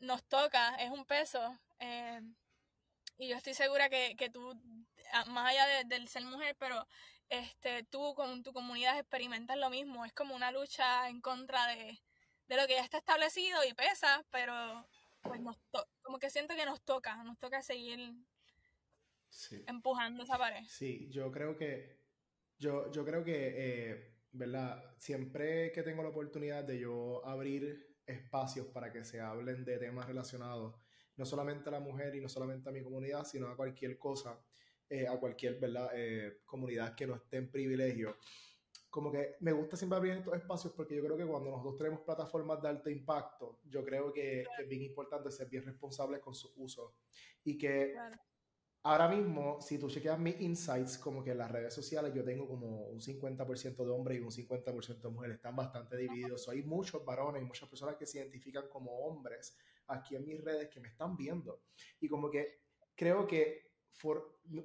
nos toca, es un peso. Eh, y yo estoy segura que, que tú, más allá de, del ser mujer, pero este, tú con tu comunidad experimentas lo mismo. Es como una lucha en contra de, de lo que ya está establecido y pesa, pero pues nos como que siento que nos toca, nos toca seguir empujando esa pared. Sí, yo creo que, yo, yo creo que, eh, ¿verdad? Siempre que tengo la oportunidad de yo abrir espacios para que se hablen de temas relacionados no solamente a la mujer y no solamente a mi comunidad, sino a cualquier cosa, eh, a cualquier ¿verdad? Eh, comunidad que no esté en privilegio. Como que me gusta siempre abrir estos espacios porque yo creo que cuando nosotros tenemos plataformas de alto impacto, yo creo que, es bien importante ser bien responsables con su uso. Y que ahora mismo, si tú chequeas mis insights, como que en las redes sociales yo tengo como un 50% de hombres y un 50% de mujeres, están bastante divididos. hay muchos varones y muchas personas que se identifican como hombres aquí en mis redes que me están viendo. Y como que creo que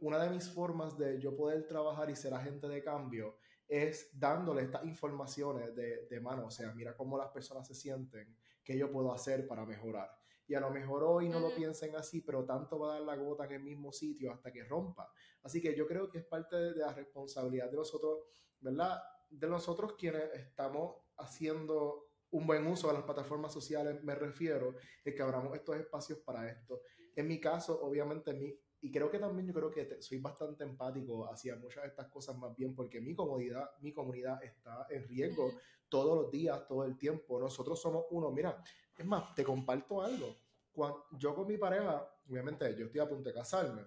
una de mis formas de yo poder trabajar y ser agente de cambio es dándole estas informaciones de, de mano, o sea, mira cómo las personas se sienten, qué yo puedo hacer para mejorar. Y a lo mejor hoy no lo piensen así, pero tanto va a dar la gota en el mismo sitio hasta que rompa. Así que yo creo que es parte de, de la responsabilidad de nosotros, ¿verdad? De nosotros quienes estamos haciendo un buen uso de las plataformas sociales, me refiero, es que abramos estos espacios para esto. En mi caso, obviamente, mi, y creo que también yo creo que soy bastante empático hacia muchas de estas cosas más bien porque mi comunidad, mi comunidad está en riesgo todos los días, todo el tiempo. Nosotros somos uno, mira, es más, te comparto algo. Cuando, yo con mi pareja, obviamente yo estoy a punto de casarme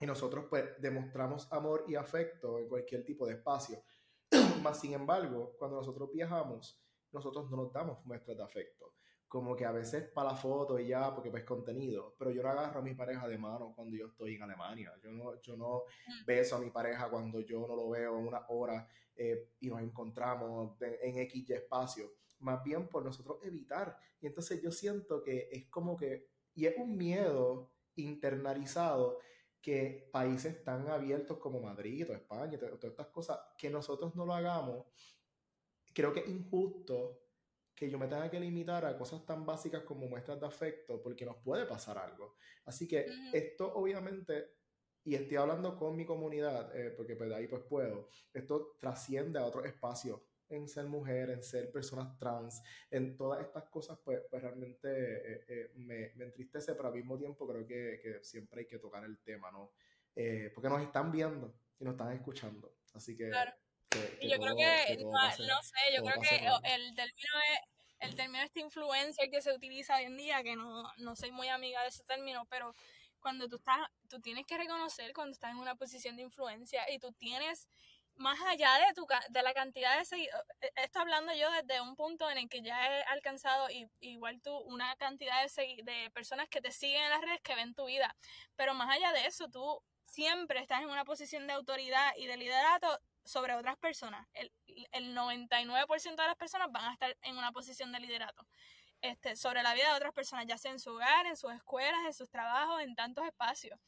y nosotros pues demostramos amor y afecto en cualquier tipo de espacio. más sin embargo, cuando nosotros viajamos, nosotros no nos damos muestras de afecto como que a veces para la foto y ya, porque pues contenido, pero yo no agarro a mi pareja de mano cuando yo estoy en Alemania, yo no, yo no mm. beso a mi pareja cuando yo no lo veo en una hora eh, y nos encontramos en, X espacio, más bien por nosotros evitar. Y entonces yo siento que es como que, y es un miedo internalizado que países tan abiertos como Madrid o España, todas estas cosas, que nosotros no lo hagamos, creo que es injusto que yo me tenga que limitar a cosas tan básicas como muestras de afecto porque nos puede pasar algo. Así que esto obviamente, y estoy hablando con mi comunidad, eh, porque pues de ahí pues puedo, esto trasciende a otros espacios en ser mujer, en ser personas trans, en todas estas cosas, pues, pues realmente eh, eh, me, me, entristece, pero al mismo tiempo creo que, que siempre hay que tocar el tema, ¿no? porque nos están viendo y nos están escuchando. Así que y yo creo que, no, sé, yo creo que el término es, el término este influencer que se utiliza hoy en día, que no, no soy muy amiga de ese término, pero cuando tú estás, tú tienes que reconocer cuando estás en una posición de influencia y tú tienes más allá de, tu, de la cantidad de seguidores, e, esto hablando yo desde un punto en el que ya he alcanzado y, igual tú una cantidad de, de personas que te siguen en las redes que ven tu vida, pero más allá de eso, tú siempre estás en una posición de autoridad y de liderato sobre otras personas. El, el 99% de las personas van a estar en una posición de liderato. Este, sobre la vida de otras personas, ya sea en su hogar, en sus escuelas, en sus trabajos, en tantos espacios.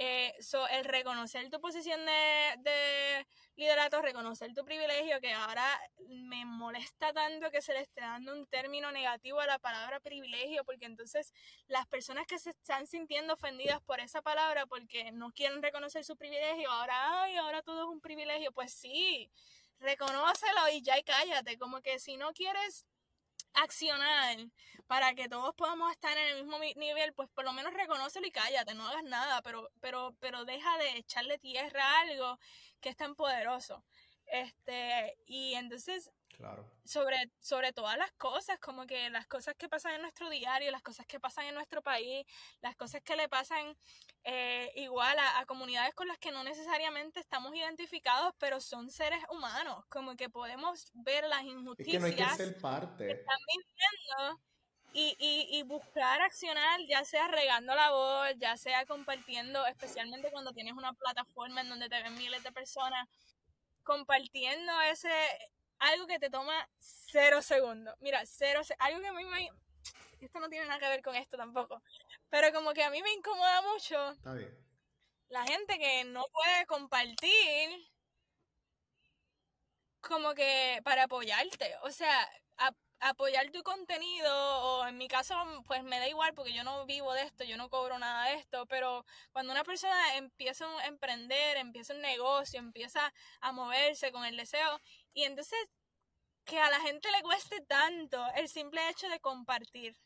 Eh, el reconocer tu posición de, de, liderato, reconocer tu privilegio, que ahora me molesta tanto que se le esté dando un término negativo a la palabra privilegio, porque entonces las personas que se están sintiendo ofendidas por esa palabra porque no quieren reconocer su privilegio, ahora, ay, ahora todo es un privilegio, pues sí, reconócelo y ya y cállate, como que si no quieres accionar para que todos podamos estar en el mismo nivel, pues por lo menos reconócelo y cállate, no hagas nada, pero, pero, pero deja de echarle tierra a algo que es tan poderoso. Este, y entonces sobre, sobre todas las cosas, como que las cosas que pasan en nuestro diario, las cosas que pasan en nuestro país, las cosas que le pasan eh, igual a, comunidades con las que no necesariamente estamos identificados, pero son seres humanos, como que podemos ver las injusticias que, no hay que, ser parte. están viviendo y, y, y, buscar accionar, ya sea regando la voz, ya sea compartiendo, especialmente cuando tienes una plataforma en donde te ven miles de personas, compartiendo ese, algo que te toma cero segundos. Mira, cero, algo que a mí me... Esto no tiene nada que ver con esto tampoco. Pero como que a mí me incomoda mucho. Está bien. La gente que no puede compartir como que para apoyarte. O sea, apoyar tu contenido, o en mi caso, pues me da igual porque yo no vivo de esto, yo no cobro nada de esto, pero cuando una persona empieza a emprender, empieza un negocio, empieza a moverse con el deseo, y entonces, que a la gente le cueste tanto el simple hecho de compartir,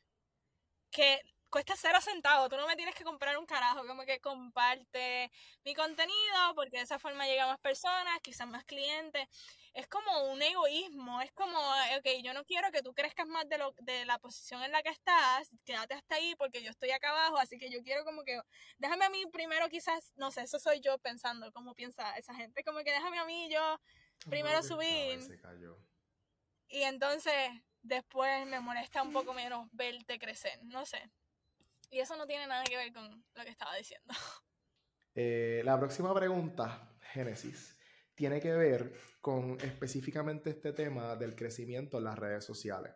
que cuesta cero centavos, tú no me tienes que comprar un carajo, como que comparte mi contenido, porque de esa forma llega más personas, quizás más clientes. Es como un egoísmo, es como, ok, yo no quiero que tú crezcas más de, lo, de la posición en la que estás, quédate hasta ahí porque yo estoy acá abajo, así que yo quiero como que, déjame a mí primero quizás, no sé, eso soy yo pensando, cómo piensa esa gente, como que déjame a mí yo primero subir. Y entonces después me molesta un poco menos verte crecer, no sé. Y eso no tiene nada que ver con lo que estaba diciendo. Eh, la próxima pregunta, Génesis, tiene que ver con específicamente este tema del crecimiento en las redes sociales.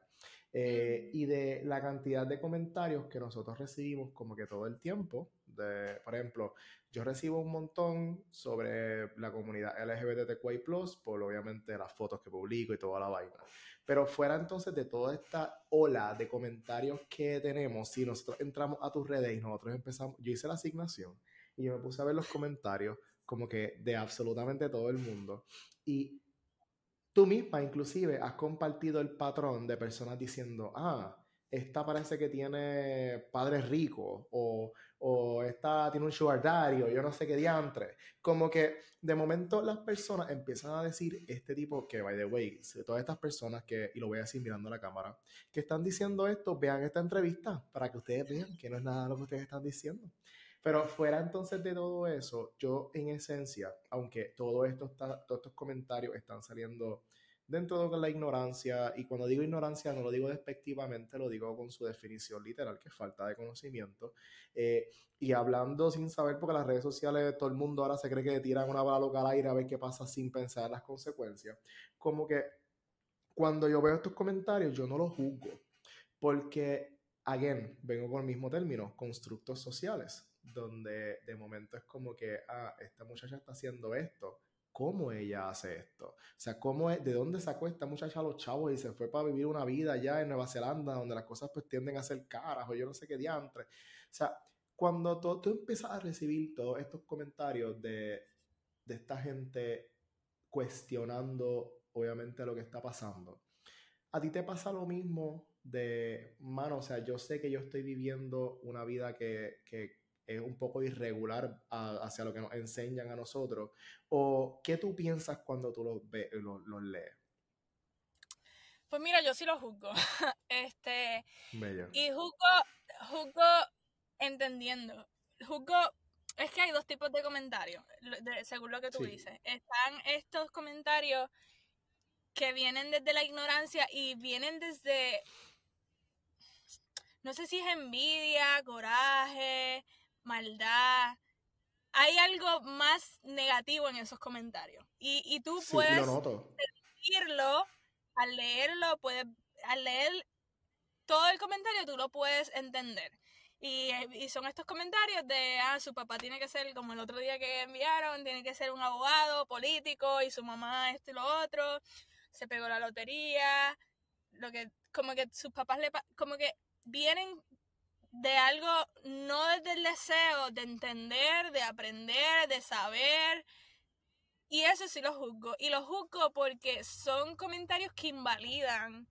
Eh, y de la cantidad de comentarios que nosotros recibimos como que todo el tiempo. De, por ejemplo, yo recibo un montón sobre la comunidad LGBTQI+, por obviamente las fotos que publico y toda la vaina. Pero fuera entonces de toda esta ola de comentarios que tenemos, si nosotros entramos a tus redes y nosotros empezamos, yo hice la asignación y yo me puse a ver los comentarios como que de absolutamente todo el mundo. Y Tú misma inclusive has compartido el patrón de personas diciendo, ah, esta parece que tiene padres ricos o, o está, tiene un sugar daddy o yo no sé qué diantre. Como que de momento las personas empiezan a decir este tipo que, by the way, todas estas personas que, y lo voy a decir mirando a la cámara, que están diciendo esto, vean esta entrevista para que ustedes vean que no es nada lo que ustedes están diciendo. Pero fuera entonces de todo eso, yo en esencia, aunque todo esto está, todos estos comentarios están saliendo dentro de la ignorancia, y cuando digo ignorancia no lo digo despectivamente, lo digo con su definición literal, que es falta de conocimiento, eh, y hablando sin saber, porque las redes sociales, todo el mundo ahora se cree que tiran una bala loca al aire a ver qué pasa sin pensar en las consecuencias, como que cuando yo veo estos comentarios, yo no los juzgo, porque, again, vengo con el mismo término, constructos sociales, donde de momento es como que, ah, esta muchacha está haciendo esto, cómo ella hace esto. O sea, cómo es, de dónde sacó esta muchacha a los chavos y se fue para vivir una vida allá en Nueva Zelanda, donde las cosas pues tienden a ser caras o yo no sé qué diantre. O sea, cuando tú, tú empiezas a recibir todos estos comentarios de, de esta gente cuestionando obviamente lo que está pasando, a ti te pasa lo mismo de, mano, o sea, yo sé que yo estoy viviendo una vida que, que es un poco irregular hacia lo que nos enseñan a nosotros? ¿O qué tú piensas cuando tú los, ves, los, los lees? Pues mira, yo sí lo juzgo. este, Bello. Y juzgo, juzgo entendiendo. Juzgo, es que hay dos tipos de comentarios, según lo que tú dices. Están estos comentarios que vienen desde la ignorancia y vienen desde, no sé si es envidia, coraje, maldad. Hay algo más negativo en esos comentarios. Y, y tú puedes sentirlo al leerlo, puedes, al leer todo el comentario, tú lo puedes entender. Y, y, son estos comentarios de, ah, su papá tiene que ser, como el otro día que enviaron, tiene que ser un abogado, político, y su mamá esto y lo otro, se pegó la lotería, lo que, como que sus papás le, como que vienen de algo, no desde el deseo de entender, de aprender, de saber. Y eso sí lo juzgo. Y lo juzgo porque son comentarios que invalidan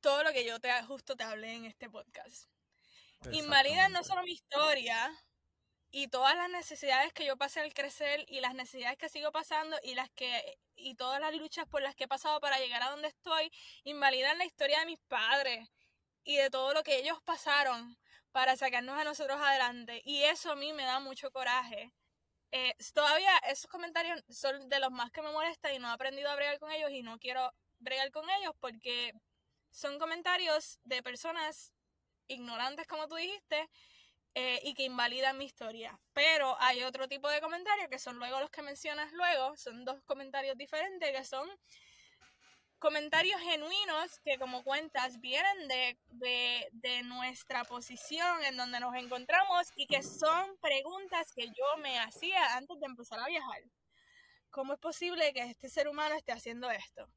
todo lo que yo te justo te hablé en este podcast. Invalidan no solo mi historia y todas las necesidades que yo pasé al crecer y las necesidades que sigo pasando y las que y todas las luchas por las que he pasado para llegar a donde estoy, invalidan la historia de mis padres, y de todo lo que ellos pasaron para sacarnos a nosotros adelante. Y eso a mí me da mucho coraje. Eh, todavía esos comentarios son de los más que me molestan y no he aprendido a bregar con ellos y no quiero bregar con ellos porque son comentarios de personas ignorantes, como tú dijiste, eh, y que invalidan mi historia. Pero hay otro tipo de comentarios que son luego los que mencionas luego, son dos comentarios diferentes que son comentarios genuinos que como cuentas vienen de, de, nuestra posición en donde nos encontramos y que son preguntas que yo me hacía antes de empezar a viajar. ¿Cómo es posible que este ser humano esté haciendo esto?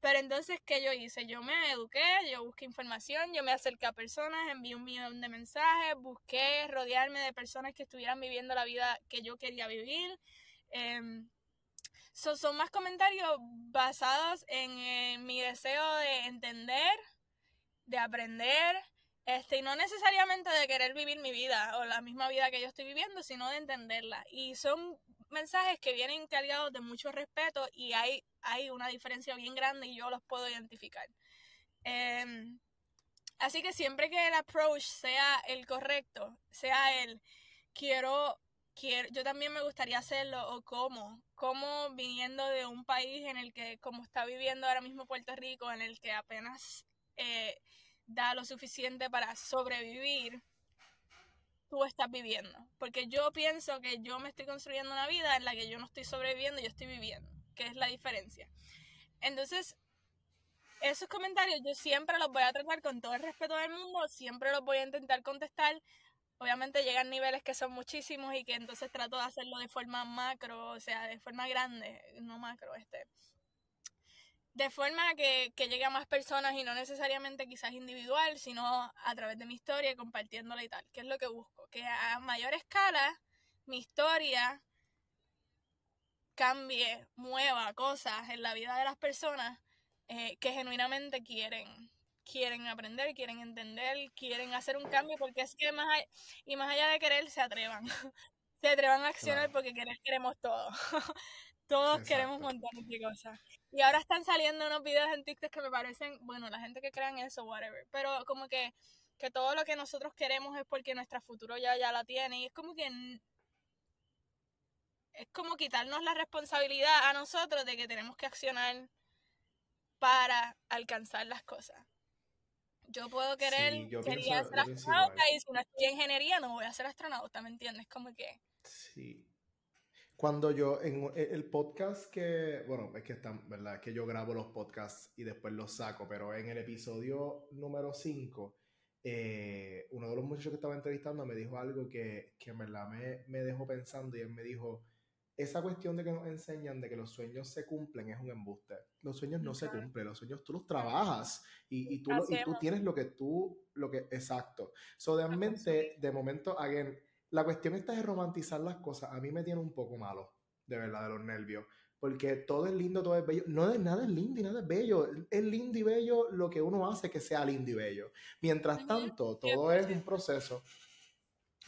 Pero entonces, ¿qué yo hice? Yo me eduqué, yo busqué información, yo me acerqué a personas, envié un millón de mensajes, busqué rodearme de personas que estuvieran viviendo la vida que yo quería vivir. Em, son más comentarios basados en, mi deseo de entender, de aprender, este, y no necesariamente de querer vivir mi vida o la misma vida que yo estoy viviendo, sino de entenderla. Y son mensajes que vienen cargados de mucho respeto y hay, hay una diferencia bien grande y yo los puedo identificar. Em, así que siempre que el approach sea el correcto, sea el quiero yo también me gustaría hacerlo o cómo, cómo viniendo de un país en el que, como está viviendo ahora mismo Puerto Rico, en el que apenas eh, da lo suficiente para sobrevivir, tú estás viviendo. Porque yo pienso que yo me estoy construyendo una vida en la que yo no estoy sobreviviendo, yo estoy viviendo, que es la diferencia. Entonces, esos comentarios yo siempre los voy a tratar con todo el respeto del mundo, siempre los voy a intentar contestar obviamente llegan niveles que son muchísimos y que entonces trato de hacerlo de forma macro, o sea, de forma grande, no macro, este. De forma que, llegue a más personas y no necesariamente quizás individual, sino a través de mi historia, compartiéndola y tal, que es lo que busco. Que a mayor escala mi historia cambie, mueva cosas en la vida de las personas eh, que genuinamente quieren quieren aprender, quieren entender, quieren hacer un cambio, porque es que más allá, y más allá de querer, se atrevan. se atrevan a accionar porque queremos todo. Todos queremos un montón de cosas. Y ahora están saliendo unos videos en TikTok que me parecen, bueno, la gente que crean eso, whatever. Pero como que, que todo lo que nosotros queremos es porque nuestro futuro ya, ya la tiene. Y es como que es como quitarnos la responsabilidad a nosotros de que tenemos que accionar para alcanzar las cosas. Yo puedo querer, quería ser astronauta y si no estudio ingeniería no voy a ser astronauta, ¿me entiendes? Como que... Sí. Cuando yo, en el podcast que, bueno, es que están, ¿verdad? que yo grabo los podcasts y después los saco, pero en el episodio número 5, eh, uno de los muchachos que estaba entrevistando me dijo algo que, que en verdad me, me dejó pensando y él me dijo, esa cuestión de que nos enseñan de que los sueños se cumplen es un embuste. Los sueños no se cumplen, los sueños tú los trabajas y, y tú, y tú tienes lo que tú, lo que, exacto. So, de, momento, again, la cuestión está de romantizar las cosas. A mí me tiene un poco malo, de verdad, de los nervios. Porque todo es lindo, todo es bello. No es nada es lindo y nada es bello. Es lindo y bello lo que uno hace que sea lindo y bello. Mientras tanto, todo es un proceso.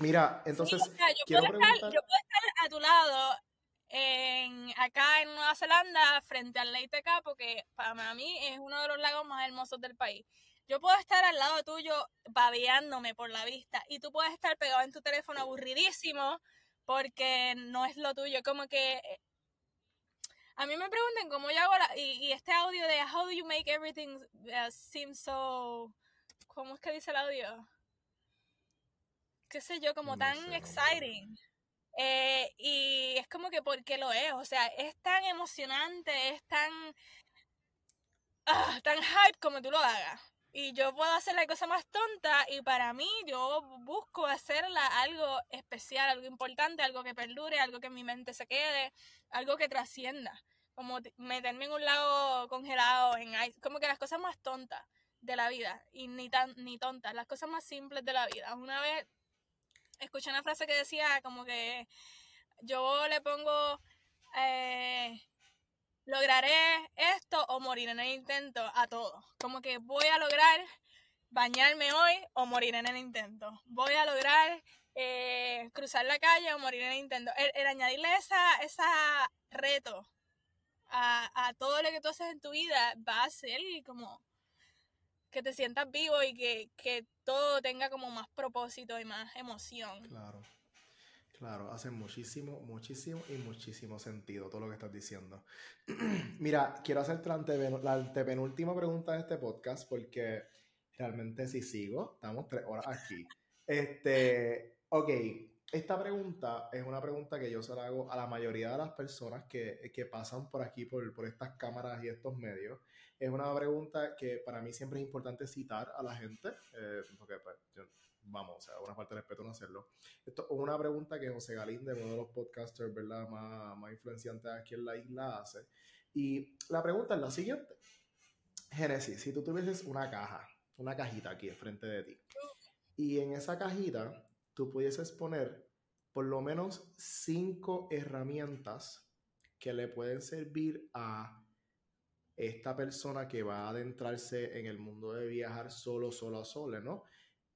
Mira, entonces, quiero preguntar... yo puedo estar a tu lado en, acá en Nueva Zelanda frente al Leyte Capo, que para mí es uno de los lagos más hermosos del país. Yo puedo estar al lado tuyo babeándome por la vista y tú puedes estar pegado en tu teléfono aburridísimo porque no es lo tuyo. Como que eh, a mí me preguntan cómo yo hago la, y, este audio de how do you make everything uh, seem so ¿cómo es que dice el audio? qué sé yo, como tan exciting. Eh, y es como que porque lo es, o sea, es tan emocionante, es tan, ah, tan hype como tú lo hagas. Y yo puedo hacer la cosa más tonta y para mí yo busco hacerla algo especial, algo importante, algo que perdure, algo que en mi mente se quede, algo que trascienda. Como meterme en un lago congelado, en como que las cosas más tontas de la vida y ni tan ni tontas, las cosas más simples de la vida. Una vez escuché una frase que decía como que yo le pongo, eh, lograré esto o morir en el intento a todo. Como que voy a lograr bañarme hoy o morir en el intento. Voy a lograr eh, cruzar la calle o morir en el intento. El, añadirle esa, esa reto a, a, todo lo que tú haces en tu vida va a ser como que te sientas vivo y que, que todo tenga como más propósito y más emoción. Claro. Claro, hace muchísimo, muchísimo y muchísimo sentido todo lo que estás diciendo. Mira, quiero hacerte la, antepenúltima pregunta de este podcast porque realmente si sigo, estamos tres horas aquí. Este, ok, esta pregunta es una pregunta que yo se la hago a la mayoría de las personas que, que pasan por aquí, por, por, estas cámaras y estos medios. Es una pregunta que para mí siempre es importante citar a la gente, eh, porque pues, vamos, o sea, una falta de respeto no hacerlo. Esto es una pregunta que José Galíndez, uno de los podcasters ¿verdad? Más, más influenciantes aquí en la isla, hace. Y la pregunta es la siguiente. Génesis, si tú tuvieses una caja, una cajita aquí enfrente de ti, y en esa cajita tú pudieses poner por lo menos cinco herramientas que le pueden servir a esta persona que va a adentrarse en el mundo de viajar solo, solo a solo, ¿no?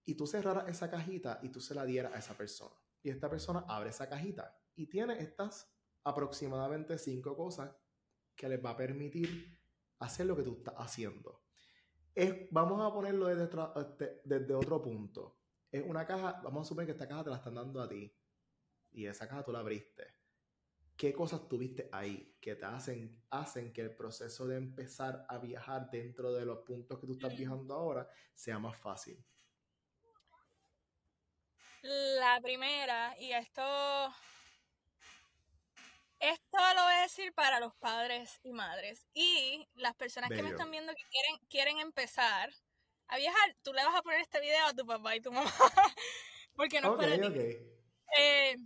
Y tú cerraras esa cajita y tú se la dieras a esa persona. Y esta persona abre esa cajita y tiene estas aproximadamente cinco cosas que les va a permitir hacer lo que tú estás haciendo. Vamos a ponerlo este, desde otro punto es una caja, vamos a suponer que esta caja te la están dando a ti y esa caja tú la abriste. ¿Qué cosas tuviste ahí que te hacen, hacen que el proceso de empezar a viajar dentro de los puntos que tú estás viajando ahora sea más fácil? La primera, y esto, esto lo voy a decir para los padres y madres y las personas que me están viendo que quieren, quieren empezar a viajar, tú le vas a poner este video a tu papá y tu mamá. Porque no es para ti. Eh,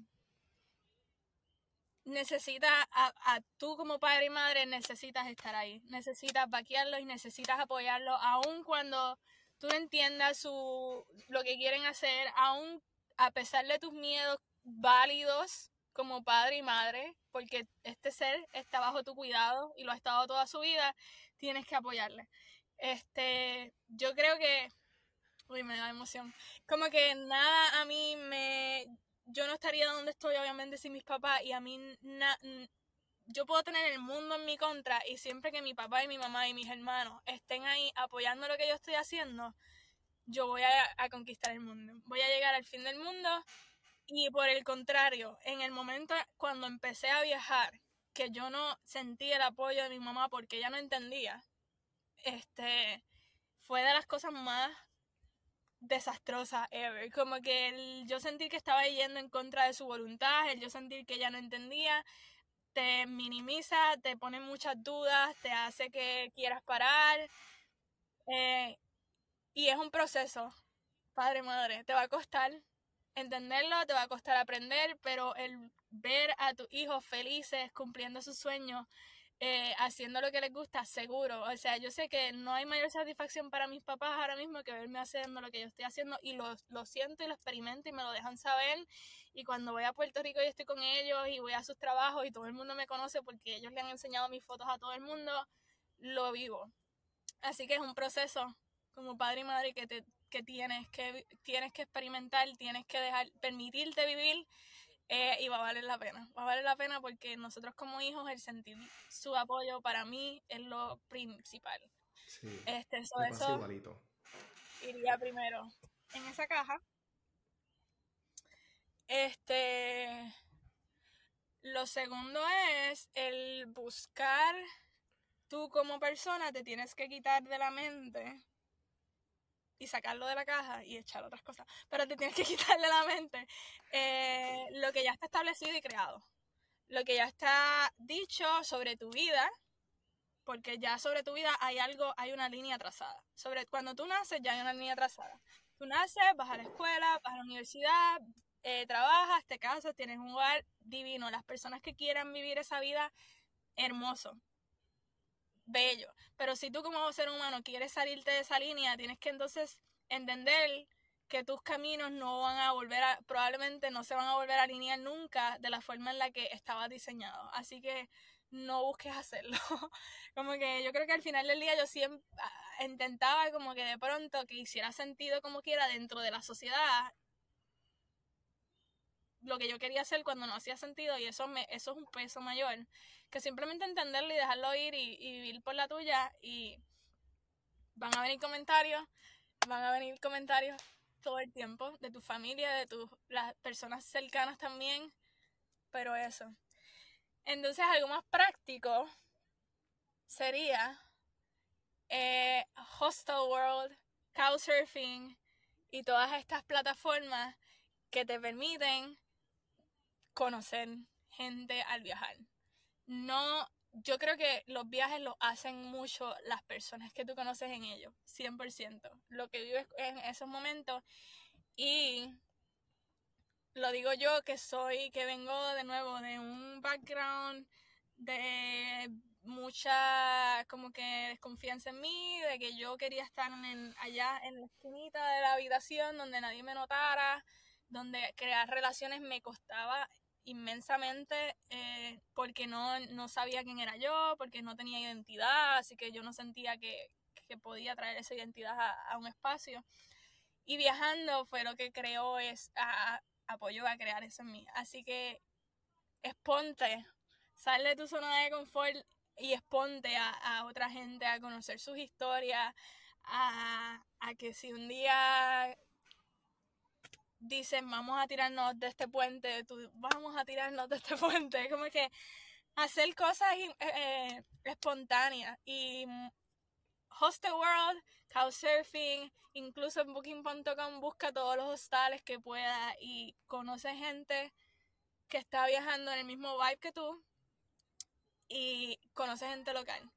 necesitas, a, tú como padre y madre necesitas estar ahí. Necesitas vaquearlos y necesitas apoyarlos, aun cuando tú entiendas su, lo que quieren hacer, aun a pesar de tus miedos válidos como padre y madre, porque este ser está bajo tu cuidado y lo ha estado toda su vida, tienes que apoyarle. Este, yo creo que, uy, me da emoción. Como que nada a mí me, yo no estaría donde estoy obviamente sin mis papás y a mí yo puedo tener el mundo en mi contra y siempre que mi papá y mi mamá y mis hermanos estén ahí apoyando lo que yo estoy haciendo, yo voy a, conquistar el mundo. Voy a llegar al fin del mundo y por el contrario, en el momento cuando empecé a viajar, que yo no sentí el apoyo de mi mamá porque ella no entendía, este, fue de las cosas más desastrosas ever. Como que el, yo sentí que estaba yendo en contra de su voluntad, el yo sentir que ella no entendía, te minimiza, te pone muchas dudas, te hace que quieras parar. Eh, y es un proceso, padre, madre, te va a costar entenderlo, te va a costar aprender, pero el ver a tus hijos felices, cumpliendo sus sueños, eh, haciendo lo que les gusta, seguro. O sea, yo sé que no hay mayor satisfacción para mis papás ahora mismo que verme haciendo lo que yo estoy haciendo y lo, lo siento y lo experimento y me lo dejan saber. Y cuando voy a Puerto Rico y estoy con ellos y voy a sus trabajos y todo el mundo me conoce porque ellos le han enseñado mis fotos a todo el mundo, lo vivo. Así que es un proceso como padre y madre que, te, que tienes que tienes que experimentar, tienes que dejar, permitirte vivir eh, y va a valer la pena. Va a valer la pena porque nosotros como hijos el sentir su apoyo para mí es lo principal. Sí, este, eso iría primero en esa caja. Este, lo segundo es el buscar tú como persona te tienes que quitar de la mente y sacarlo de la caja y echar otras cosas. Pero te tienes que quitarle la mente eh, lo que ya está establecido y creado. Lo que ya está dicho sobre tu vida, porque ya sobre tu vida hay algo, hay una línea trazada. Sobre cuando tú naces ya hay una línea trazada. Tú naces, vas a la escuela, vas a la universidad, eh, trabajas, te casas, tienes un hogar divino. Las personas que quieran vivir esa vida, hermoso bello. Pero si tú como ser humano quieres salirte de esa línea, tienes que entonces entender que tus caminos no van a volver a, probablemente no se van a volver a alinear nunca de la forma en la que estaba diseñado. Así que no busques hacerlo. como que yo creo que al final del día yo siempre ah, intentaba como que de pronto que hiciera sentido como quiera dentro de la sociedad lo que yo quería hacer cuando no hacía sentido y eso me eso es un peso mayor que simplemente entenderlo y dejarlo ir y, vivir por la tuya y van a venir comentarios van a venir comentarios todo el tiempo de tu familia de tus las personas cercanas también pero eso entonces algo más práctico sería eh, Hostel World Couchsurfing y todas estas plataformas que te permiten conocer gente al viajar. No, yo creo que los viajes lo hacen mucho las personas que tú conoces en ellos, 100%. Lo que vives en esos momentos y lo digo yo que soy, que vengo de nuevo de un background de mucha como que desconfianza en mí, de que yo quería estar en, allá en la esquinita de la habitación donde nadie me notara, donde crear relaciones me costaba inmensamente eh, porque no, no, sabía quién era yo, porque no tenía identidad, así que yo no sentía que, que podía traer esa identidad a, un espacio. Y viajando fue lo que creó, es, a, apoyó a crear eso en mí. Así que exponte, sal de tu zona de confort y exponte a, a otra gente a conocer sus historias, a, a que si un día dicen vamos a tirarnos de este puente, tú, vamos a tirarnos de este puente, como que hacer cosas eh, eh, espontáneas y Host the World, Couchsurfing, incluso Booking.com busca todos los hostales que pueda y conoce gente que está viajando en el mismo vibe que tú y conoce gente local.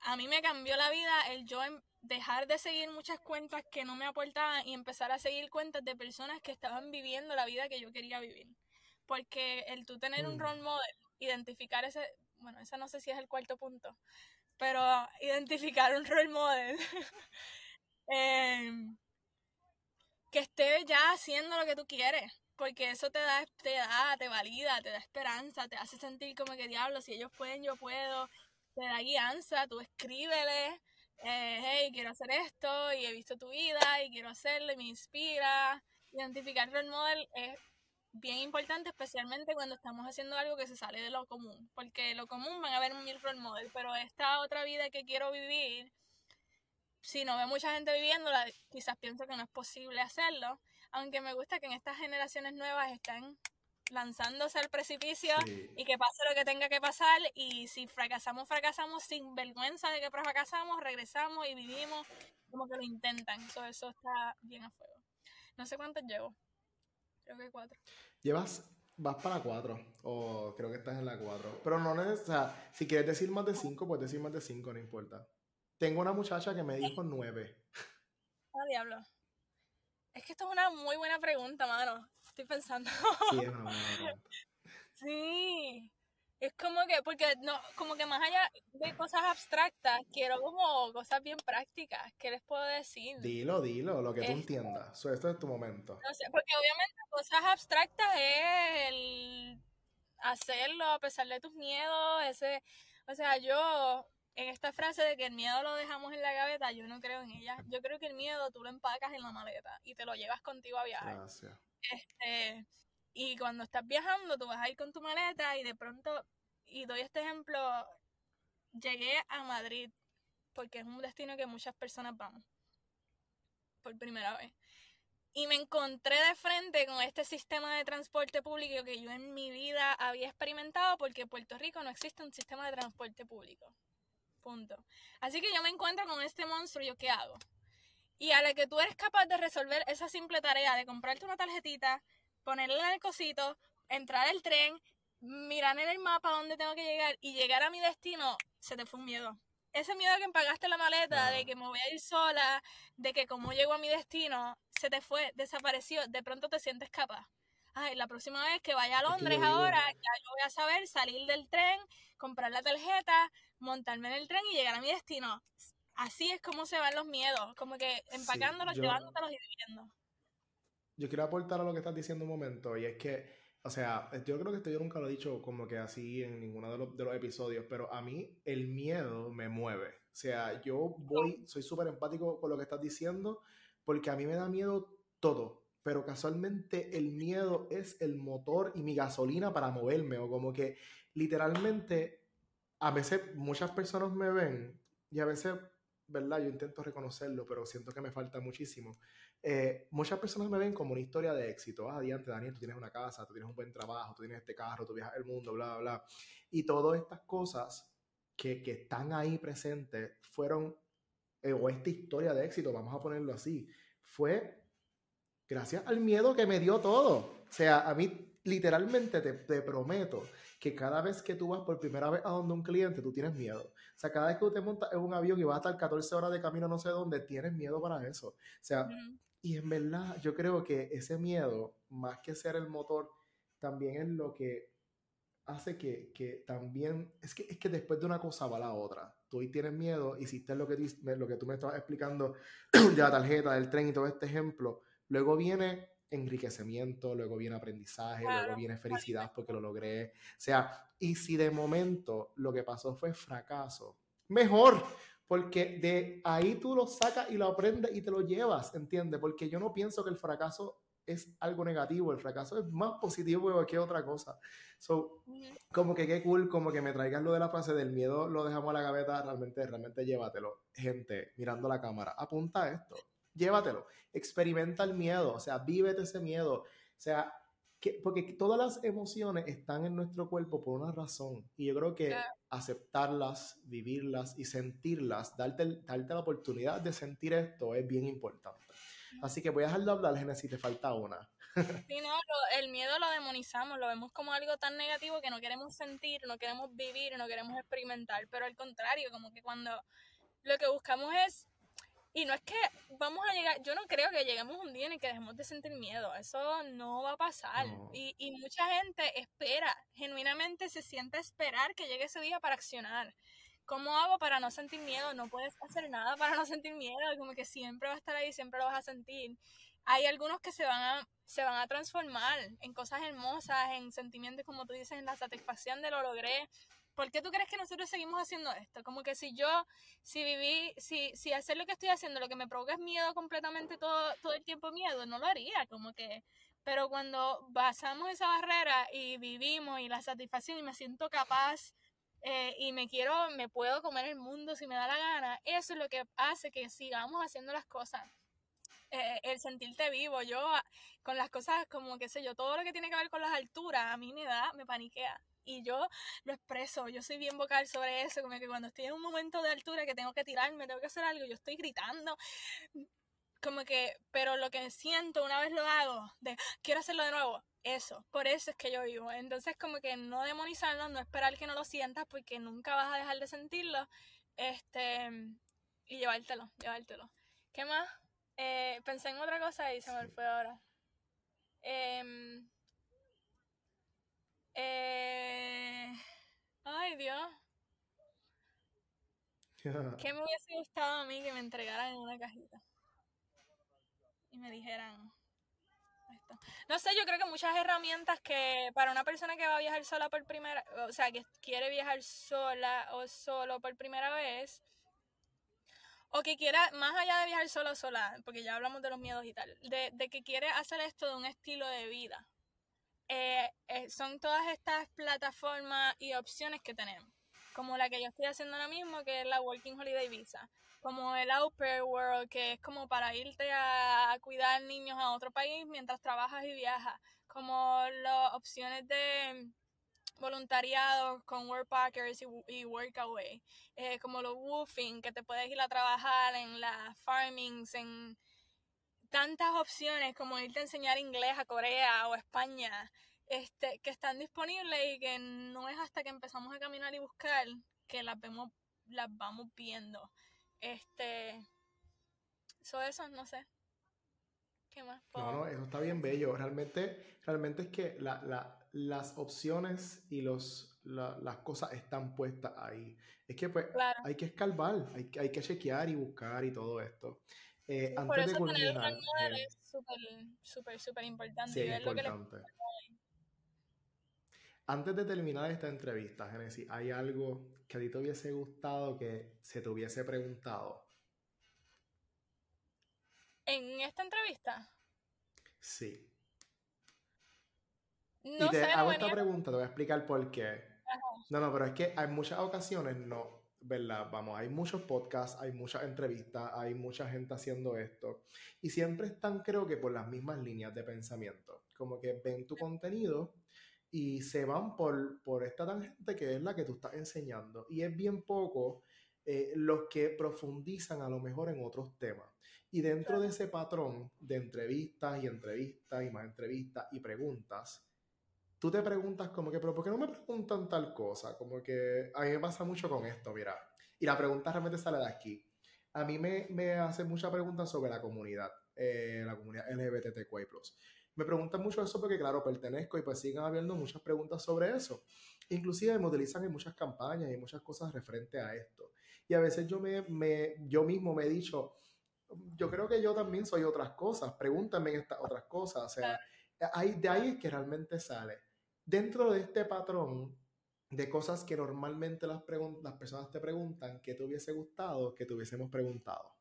A mí me cambió la vida el yo dejar de seguir muchas cuentas que no me aportaban y empezar a seguir cuentas de personas que estaban viviendo la vida que yo quería vivir. Porque el tú tener un mm. role model, identificar ese, bueno, ese no sé si es el cuarto punto, pero identificar un role model em, que esté ya haciendo lo que tú quieres. Porque eso te da, te da, te valida, te da esperanza, te hace sentir como que diablo, si ellos pueden, yo puedo, te da guianza, tú escríbele, eh, hey, quiero hacer esto y he visto tu vida y quiero hacerlo y me inspira. Identificar role model es bien importante, especialmente cuando estamos haciendo algo que se sale de lo común, porque lo común van a ver mil role model, pero esta otra vida que quiero vivir, si no ve mucha gente viviéndola, quizás pienso que no es posible hacerlo, aunque me gusta que en estas generaciones nuevas están lanzándose al precipicio y que pase lo que tenga que pasar y si fracasamos, fracasamos sin vergüenza de que fracasamos, regresamos y vivimos como que lo intentan. Eso, eso está bien a fuego. No sé cuántos llevo. Creo que cuatro. Llevas, vas para cuatro, o creo que estás en la cuatro. Pero no o sea, si quieres decir más de cinco, puedes decir más de cinco, no importa. Tengo una muchacha que me dijo nueve. Ah, diablo. Es que esto es una muy buena pregunta, mano. Estoy pensando. Sí, es una sí. Es como que, porque no, como que más allá de cosas abstractas, quiero como cosas bien prácticas. ¿Qué les puedo decir? Dilo, dilo, lo que tú entiendas. esto es tu momento. No sé, porque obviamente cosas abstractas es el hacerlo a pesar de tus miedos, ese, o sea, yo en esta frase de que el miedo lo dejamos en la gaveta, yo no creo en ella. Yo creo que el miedo tú lo empacas en la maleta y te lo llevas contigo a viajar. Gracias. Este, y cuando estás viajando, tú vas a ir con tu maleta y de pronto, y doy este ejemplo, llegué a Madrid porque es un destino que muchas personas vamos por primera vez. Y me encontré de frente con este sistema de transporte público que yo en mi vida había experimentado porque en Puerto Rico no existe un sistema de transporte público. Punto. Así que yo me encuentro con este monstruo, ¿yo qué hago? Y a la que tú eres capaz de resolver esa simple tarea de comprarte una tarjetita, ponerla en el cosito, entrar al tren, mirar en el mapa dónde tengo que llegar y llegar a mi destino, se te fue un miedo. Ese miedo que empagaste la maleta, de que me voy a ir sola, de que como llego a mi destino, se te fue, desapareció, de pronto te sientes capaz. Ay, la próxima vez que vaya a Londres ahora, ya yo voy a saber salir del tren, comprar la tarjeta, montarme en el tren y llegar a mi destino. Así es como se van los miedos, como que empacándolos, llevándotelos y viviendo. Yo quiero aportar a lo que estás diciendo un momento, y es que, o sea, yo creo que esto yo nunca lo he dicho como que así en ninguno de los, de los episodios, pero a mí el miedo me mueve. O sea, yo voy, soy súper empático con lo que estás diciendo, porque a mí me da miedo todo, pero casualmente el miedo es el motor y mi gasolina para moverme, o como que literalmente a veces muchas personas me ven y a veces, ¿verdad? Yo intento reconocerlo, pero siento que me falta muchísimo. Eh, muchas personas me ven como una historia de éxito. Ah, adiante, Daniel, tú tienes una casa, tú tienes un buen trabajo, tú tienes este carro, tú viajas el mundo, bla, bla. Y todas estas cosas que, que están ahí presentes fueron, eh, o esta historia de éxito, vamos a ponerlo así, fue gracias al miedo que me dio todo. O sea, a mí literalmente te, te prometo que cada vez que tú vas por primera vez a donde un cliente, tú tienes miedo. O sea, cada vez que tú te montas en un avión y vas a estar 14 horas de camino no sé dónde, tienes miedo para eso. O sea, y en verdad yo creo que ese miedo, más que ser el motor, también es lo que hace que, que también, es que, es que después de una cosa va la otra. Tú hoy tienes miedo, hiciste lo que, lo que tú me estabas explicando de la tarjeta, del tren y todo este ejemplo. Luego viene enriquecimiento, luego viene aprendizaje, luego viene felicidad porque lo logré. O sea, y si de momento lo que pasó fue fracaso, mejor, porque de ahí tú lo sacas y lo aprendes y te lo llevas, ¿entiendes? Porque yo no pienso que el fracaso es algo negativo, el fracaso es más positivo que otra cosa. So, como que qué cool, como que me traigas lo de la frase del miedo, lo dejamos a la gaveta, realmente, realmente llévatelo. Gente, mirando la cámara, apunta esto llévatelo, experimenta el miedo, o sea, vívete ese miedo, o sea, que, porque todas las emociones están en nuestro cuerpo por una razón y yo creo que aceptarlas, vivirlas y sentirlas, darte, darte la oportunidad de sentir esto es bien importante. Así que voy a dejar de hablar, Genesis, te falta una. Sí, no, el miedo lo demonizamos, lo vemos como algo tan negativo que no queremos sentir, no queremos vivir, no queremos experimentar, pero al contrario, como que cuando lo que buscamos es y no es que vamos a llegar, yo no creo que lleguemos un día en el que dejemos de sentir miedo, eso no va a pasar. Y, y mucha gente espera, genuinamente se siente esperar que llegue ese día para accionar. ¿Cómo hago para no sentir miedo? No puedes hacer nada para no sentir miedo, como que siempre va a estar ahí, siempre lo vas a sentir. Hay algunos que se van a, se van a transformar en cosas hermosas, en sentimientos, como tú dices, en la satisfacción de lo logré, ¿por qué tú crees que nosotros seguimos haciendo esto? Como que si yo, si viví, si, si hacer lo que estoy haciendo, lo que me provoca es miedo completamente todo, todo el tiempo miedo, no lo haría, como que, pero cuando pasamos esa barrera y vivimos y la satisfacción y me siento capaz eh, y me quiero, me puedo comer el mundo si me da la gana, eso es lo que hace que sigamos haciendo las cosas. Eh, el sentirte vivo, yo con las cosas como que sé yo, todo lo que tiene que ver con las alturas, a mí me da, me paniquea. Y yo lo expreso, yo soy bien vocal sobre eso, como que cuando estoy en un momento de altura que tengo que tirarme, tengo que hacer algo, yo estoy gritando, como que, pero lo que siento una vez lo hago, de quiero hacerlo de nuevo, eso, por eso es que yo vivo. Entonces como que no demonizarlo, no esperar que no lo sientas porque nunca vas a dejar de sentirlo, este, y llevártelo, llevártelo. ¿Qué más? Eh, pensé en otra cosa y se me fue ahora. Em, eh, ay, Dios. ¿Qué me hubiese gustado a mí que me entregaran en una cajita? Y me dijeran esto. No sé, yo creo que muchas herramientas que para una persona que va a viajar sola por primera, o sea, que quiere viajar sola o solo por primera vez, o que quiera, más allá de viajar solo o sola, porque ya hablamos de los miedos y tal, de, de que quiere hacer esto de un estilo de vida. Eh, eh, son todas estas plataformas y opciones que tenemos, como la que yo estoy haciendo ahora mismo, que es la Working Holiday Visa, como el Au Pair World, que es como para irte a, cuidar niños a otro país mientras trabajas y viajas, como las opciones de voluntariados con Workpackers y, y Workaway, eh, como los woofing, que te puedes ir a trabajar en las farmings, en tantas opciones como irte a enseñar inglés a Corea o España, este, que están disponibles y que no es hasta que empezamos a caminar y buscar que las vemos, las vamos viendo. Este, eso, eso, no sé. ¿Qué más? No, no, eso está bien bello. Realmente, realmente es que la, la, las opciones y los, las cosas están puestas ahí. Es que pues hay que escarbar, hay, hay que chequear y buscar y todo esto. Eh, antes Por eso de tener culminar, un manual eh, es súper, súper, súper importante. sí, es lo que importante. Antes de terminar esta entrevista, Genesis, ¿hay algo que a ti te hubiese gustado que se te hubiese preguntado? En esta entrevista, Sí. no y te sé, no hago venía- esta pregunta, te voy a explicar por qué. Ajá. No, no, pero es que hay muchas ocasiones, no, ¿verdad? Vamos, hay muchos podcasts, hay muchas entrevistas, hay mucha gente haciendo esto. Y siempre están, creo que, por las mismas líneas de pensamiento. Como que ven tu contenido y se van por, por esta tangente que es la que tú estás enseñando. Y es bien poco eh, los que profundizan a lo mejor en otros temas. Y dentro de ese patrón de entrevistas y entrevistas y más entrevistas y preguntas, tú te preguntas como que, pero ¿por qué no me preguntan tal cosa? Como que a mí me pasa mucho con esto, mira. Y la pregunta realmente sale de aquí. A mí me, me hacen muchas preguntas sobre la comunidad, eh, la comunidad LGBTQI+. Me preguntan mucho eso porque, claro, pertenezco y pues siguen habiendo muchas preguntas sobre eso. Inclusive me utilizan en muchas campañas y muchas cosas referente a esto. Y a veces yo, me, me, yo mismo me he dicho, yo creo que yo también soy otras cosas, pregúntame estas otras cosas. O sea, ahí, de ahí que realmente sale. Dentro de este patrón de cosas que normalmente las, las personas te preguntan, ¿qué te hubiese gustado que te hubiésemos preguntado?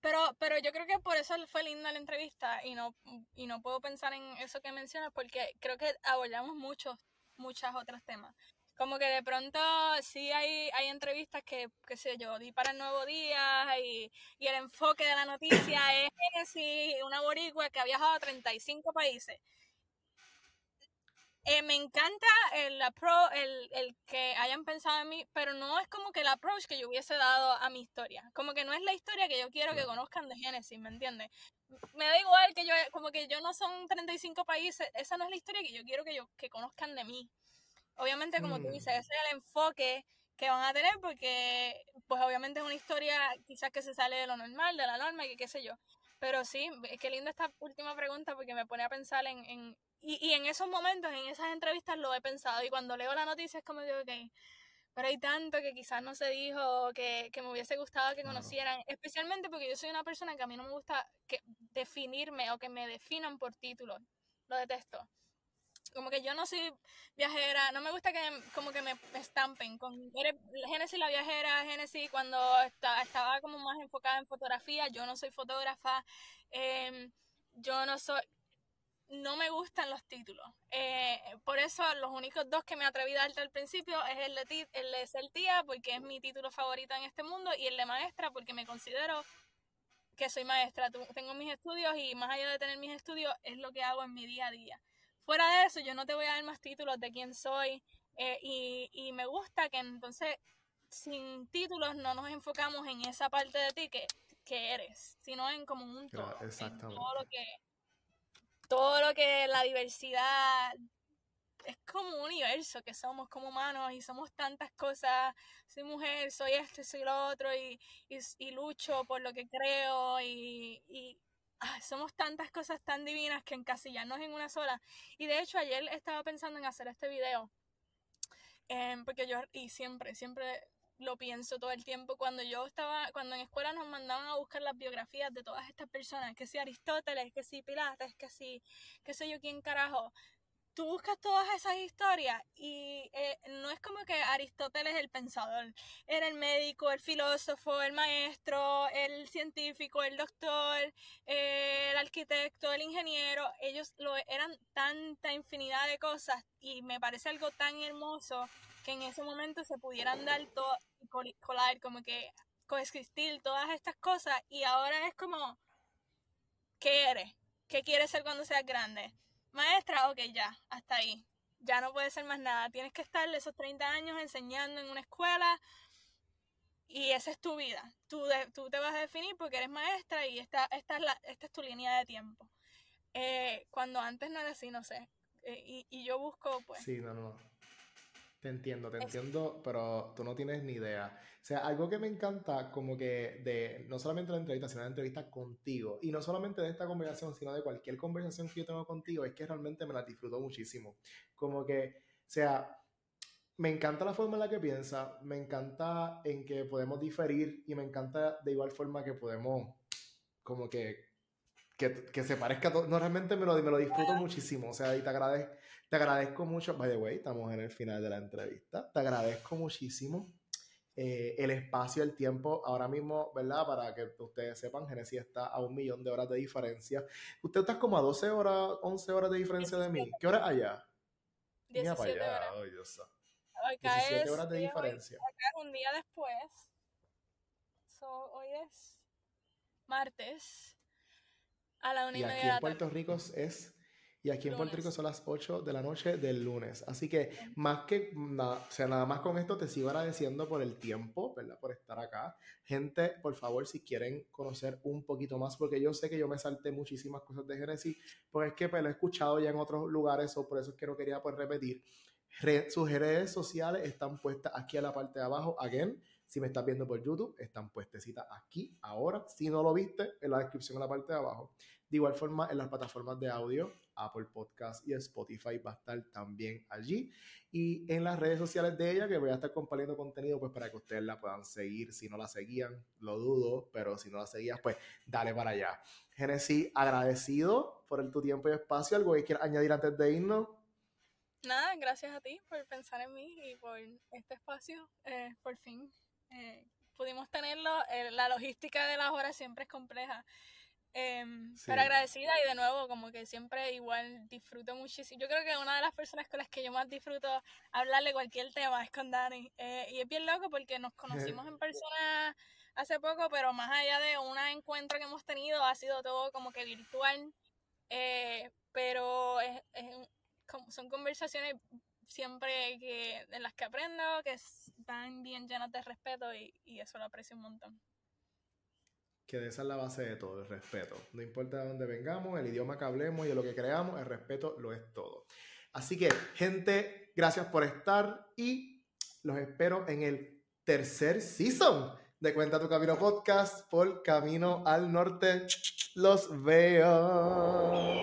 Pero, pero yo creo que por eso fue linda la entrevista y no, y no puedo pensar en eso que mencionas porque creo que abordamos muchos, muchos otros temas. Como que de pronto sí hay, hay entrevistas que, qué sé yo, di para el Nuevo Día y, y el enfoque de la noticia es Genesis, una boricua que ha viajado a 35 países. Eh, me encanta el, apro el, el que hayan pensado en mí, pero no es como que el approach que yo hubiese dado a mi historia. Como que no es la historia que yo quiero que conozcan de Genesis, ¿me entiendes? Me da igual que yo, como que yo no son 35 países, esa no es la historia que yo quiero que, yo, que conozcan de mí. Obviamente, como tú Mm. dices, ese es el enfoque que van a tener porque, pues obviamente es una historia quizás que se sale de lo normal, de la norma y que qué sé yo. Pero sí, qué linda esta última pregunta porque me pone a pensar en... en y, y en esos momentos, en esas entrevistas lo he pensado y cuando leo la noticia es como que, ok, pero hay tanto que quizás no se dijo, que, que me hubiese gustado que conocieran, especialmente porque yo soy una persona que a mí no me gusta que definirme o que me definan por títulos, lo detesto. Como que yo no soy viajera, no me gusta que como que me estampen con Genesis la viajera, Genesis cuando estaba como más enfocada en fotografía, yo no soy fotógrafa, em, yo no soy, no me gustan los títulos. Eh, por eso los únicos dos que me atreví a darte al principio es el de, el de ser tía, porque es mi título favorito en este mundo, y el de maestra, porque me considero que soy maestra. Tengo mis estudios y más allá de tener mis estudios, es lo que hago en mi día a día. Fuera de eso, yo no te voy a dar más títulos de quién soy eh, y, me gusta que entonces sin títulos no nos enfocamos en esa parte de ti que, que eres, sino en como un todo, todo lo que todo lo que la diversidad es como un universo que somos como humanos y somos tantas cosas. Soy mujer, soy esto, soy lo otro y, y, lucho por lo que creo y, y somos tantas cosas tan divinas que encasillarnos en una sola. Y de hecho ayer estaba pensando en hacer este video. Em, porque yo, y siempre, siempre lo pienso todo el tiempo. Cuando yo estaba, cuando en escuela nos mandaban a buscar las biografías de todas estas personas, que si Aristóteles, que si Pilates, que si, qué sé yo quién carajo, tú buscas todas esas historias y eh, no es como que Aristóteles el pensador, era el médico, el filósofo, el maestro, el científico, el doctor, eh, el arquitecto, el ingeniero, ellos lo eran tanta infinidad de cosas y me parece algo tan hermoso que en ese momento se pudieran dar todo, colar, como que coexistir todas estas cosas y ahora es como, ¿qué eres? ¿Qué quieres ser cuando seas grande? Maestra, ok, ya, hasta ahí. Ya no puede ser más nada. Tienes que estar esos 30 años enseñando en una escuela y esa es tu vida. Tú, tú te vas a definir porque eres maestra y esta, esta, es, la, esta es tu línea de tiempo. Eh, cuando antes no era así, no sé. Eh, y, y, yo busco, pues... Sí, no, no. Te entiendo, te entiendo, pero tú no tienes ni idea. O sea, algo que me encanta como que de no solamente la entrevista, sino la entrevista contigo, y no solamente de esta conversación, sino de cualquier conversación que yo tengo contigo, es que realmente me la disfruto muchísimo. Como que, o sea, me encanta la forma en la que piensa, me encanta en que podemos diferir y me encanta de igual forma que podemos como que que, que, se parezca a todo. No, realmente me lo, me lo disfruto muchísimo. O sea, y te agradezco, te agradezco mucho. By the way, estamos en el final de la entrevista. Te agradezco muchísimo eh, el espacio, el tiempo. Ahora mismo, ¿verdad? Para que ustedes sepan, Genesis está a un millón de horas de diferencia. Usted está como a 12 horas, 11 horas de diferencia de mí. ¿Qué hora allá? 17 para allá. horas. Oh, Dios. Acá 17 es, horas de diferencia. acá es un día después. hoy es martes y aquí en Puerto Rico es y aquí en Puerto Rico son las 8 de la noche del lunes. Así que más que nada, o sea, nada más con esto te sigo agradeciendo por el tiempo, ¿verdad? Por estar acá. Gente, por favor, si quieren conocer un poquito más, porque yo sé que yo me salté muchísimas cosas de Genesis, pues es que pues, lo he escuchado ya en otros lugares, o por eso es que no quería pues, repetir. sus redes sociales están puestas aquí a la parte de abajo, again. Si me estás viendo por YouTube, están puestecitas aquí, ahora. Si no lo viste, en la descripción en la parte de abajo. De igual forma, en las plataformas de audio, Apple Podcast y Spotify va a estar también allí. Y en las redes sociales de ella, que voy a estar compartiendo contenido, pues para que ustedes la puedan seguir. Si no la seguían, lo dudo, pero si no la seguías, pues dale para allá. Genesis, agradecido por el, tu tiempo y espacio. ¿Algo que quieras añadir antes de irnos? Nada, gracias a ti por pensar en mí y por este espacio. Eh, por fin eh, pudimos tenerlo. Eh, la logística de las horas siempre es compleja. Em, pero agradecida y de nuevo, como que siempre igual disfruto muchísimo. Yo creo que una de las personas con las que yo más disfruto hablarle cualquier tema es con Dani. Eh, y es bien loco porque nos conocimos en persona hace poco, pero más allá de un encuentro que hemos tenido, ha sido todo como que virtual. Eh, pero es, son conversaciones siempre que, en las que aprendo, que están bien llenas de respeto y, y eso lo aprecio un montón que esa es la base de todo, el respeto. No importa de dónde vengamos, el idioma que hablemos y de lo que creamos, el respeto lo es todo. Así que, gente, gracias por estar y los espero en el tercer season de Cuenta tu Camino Podcast por Camino al Norte. Los veo.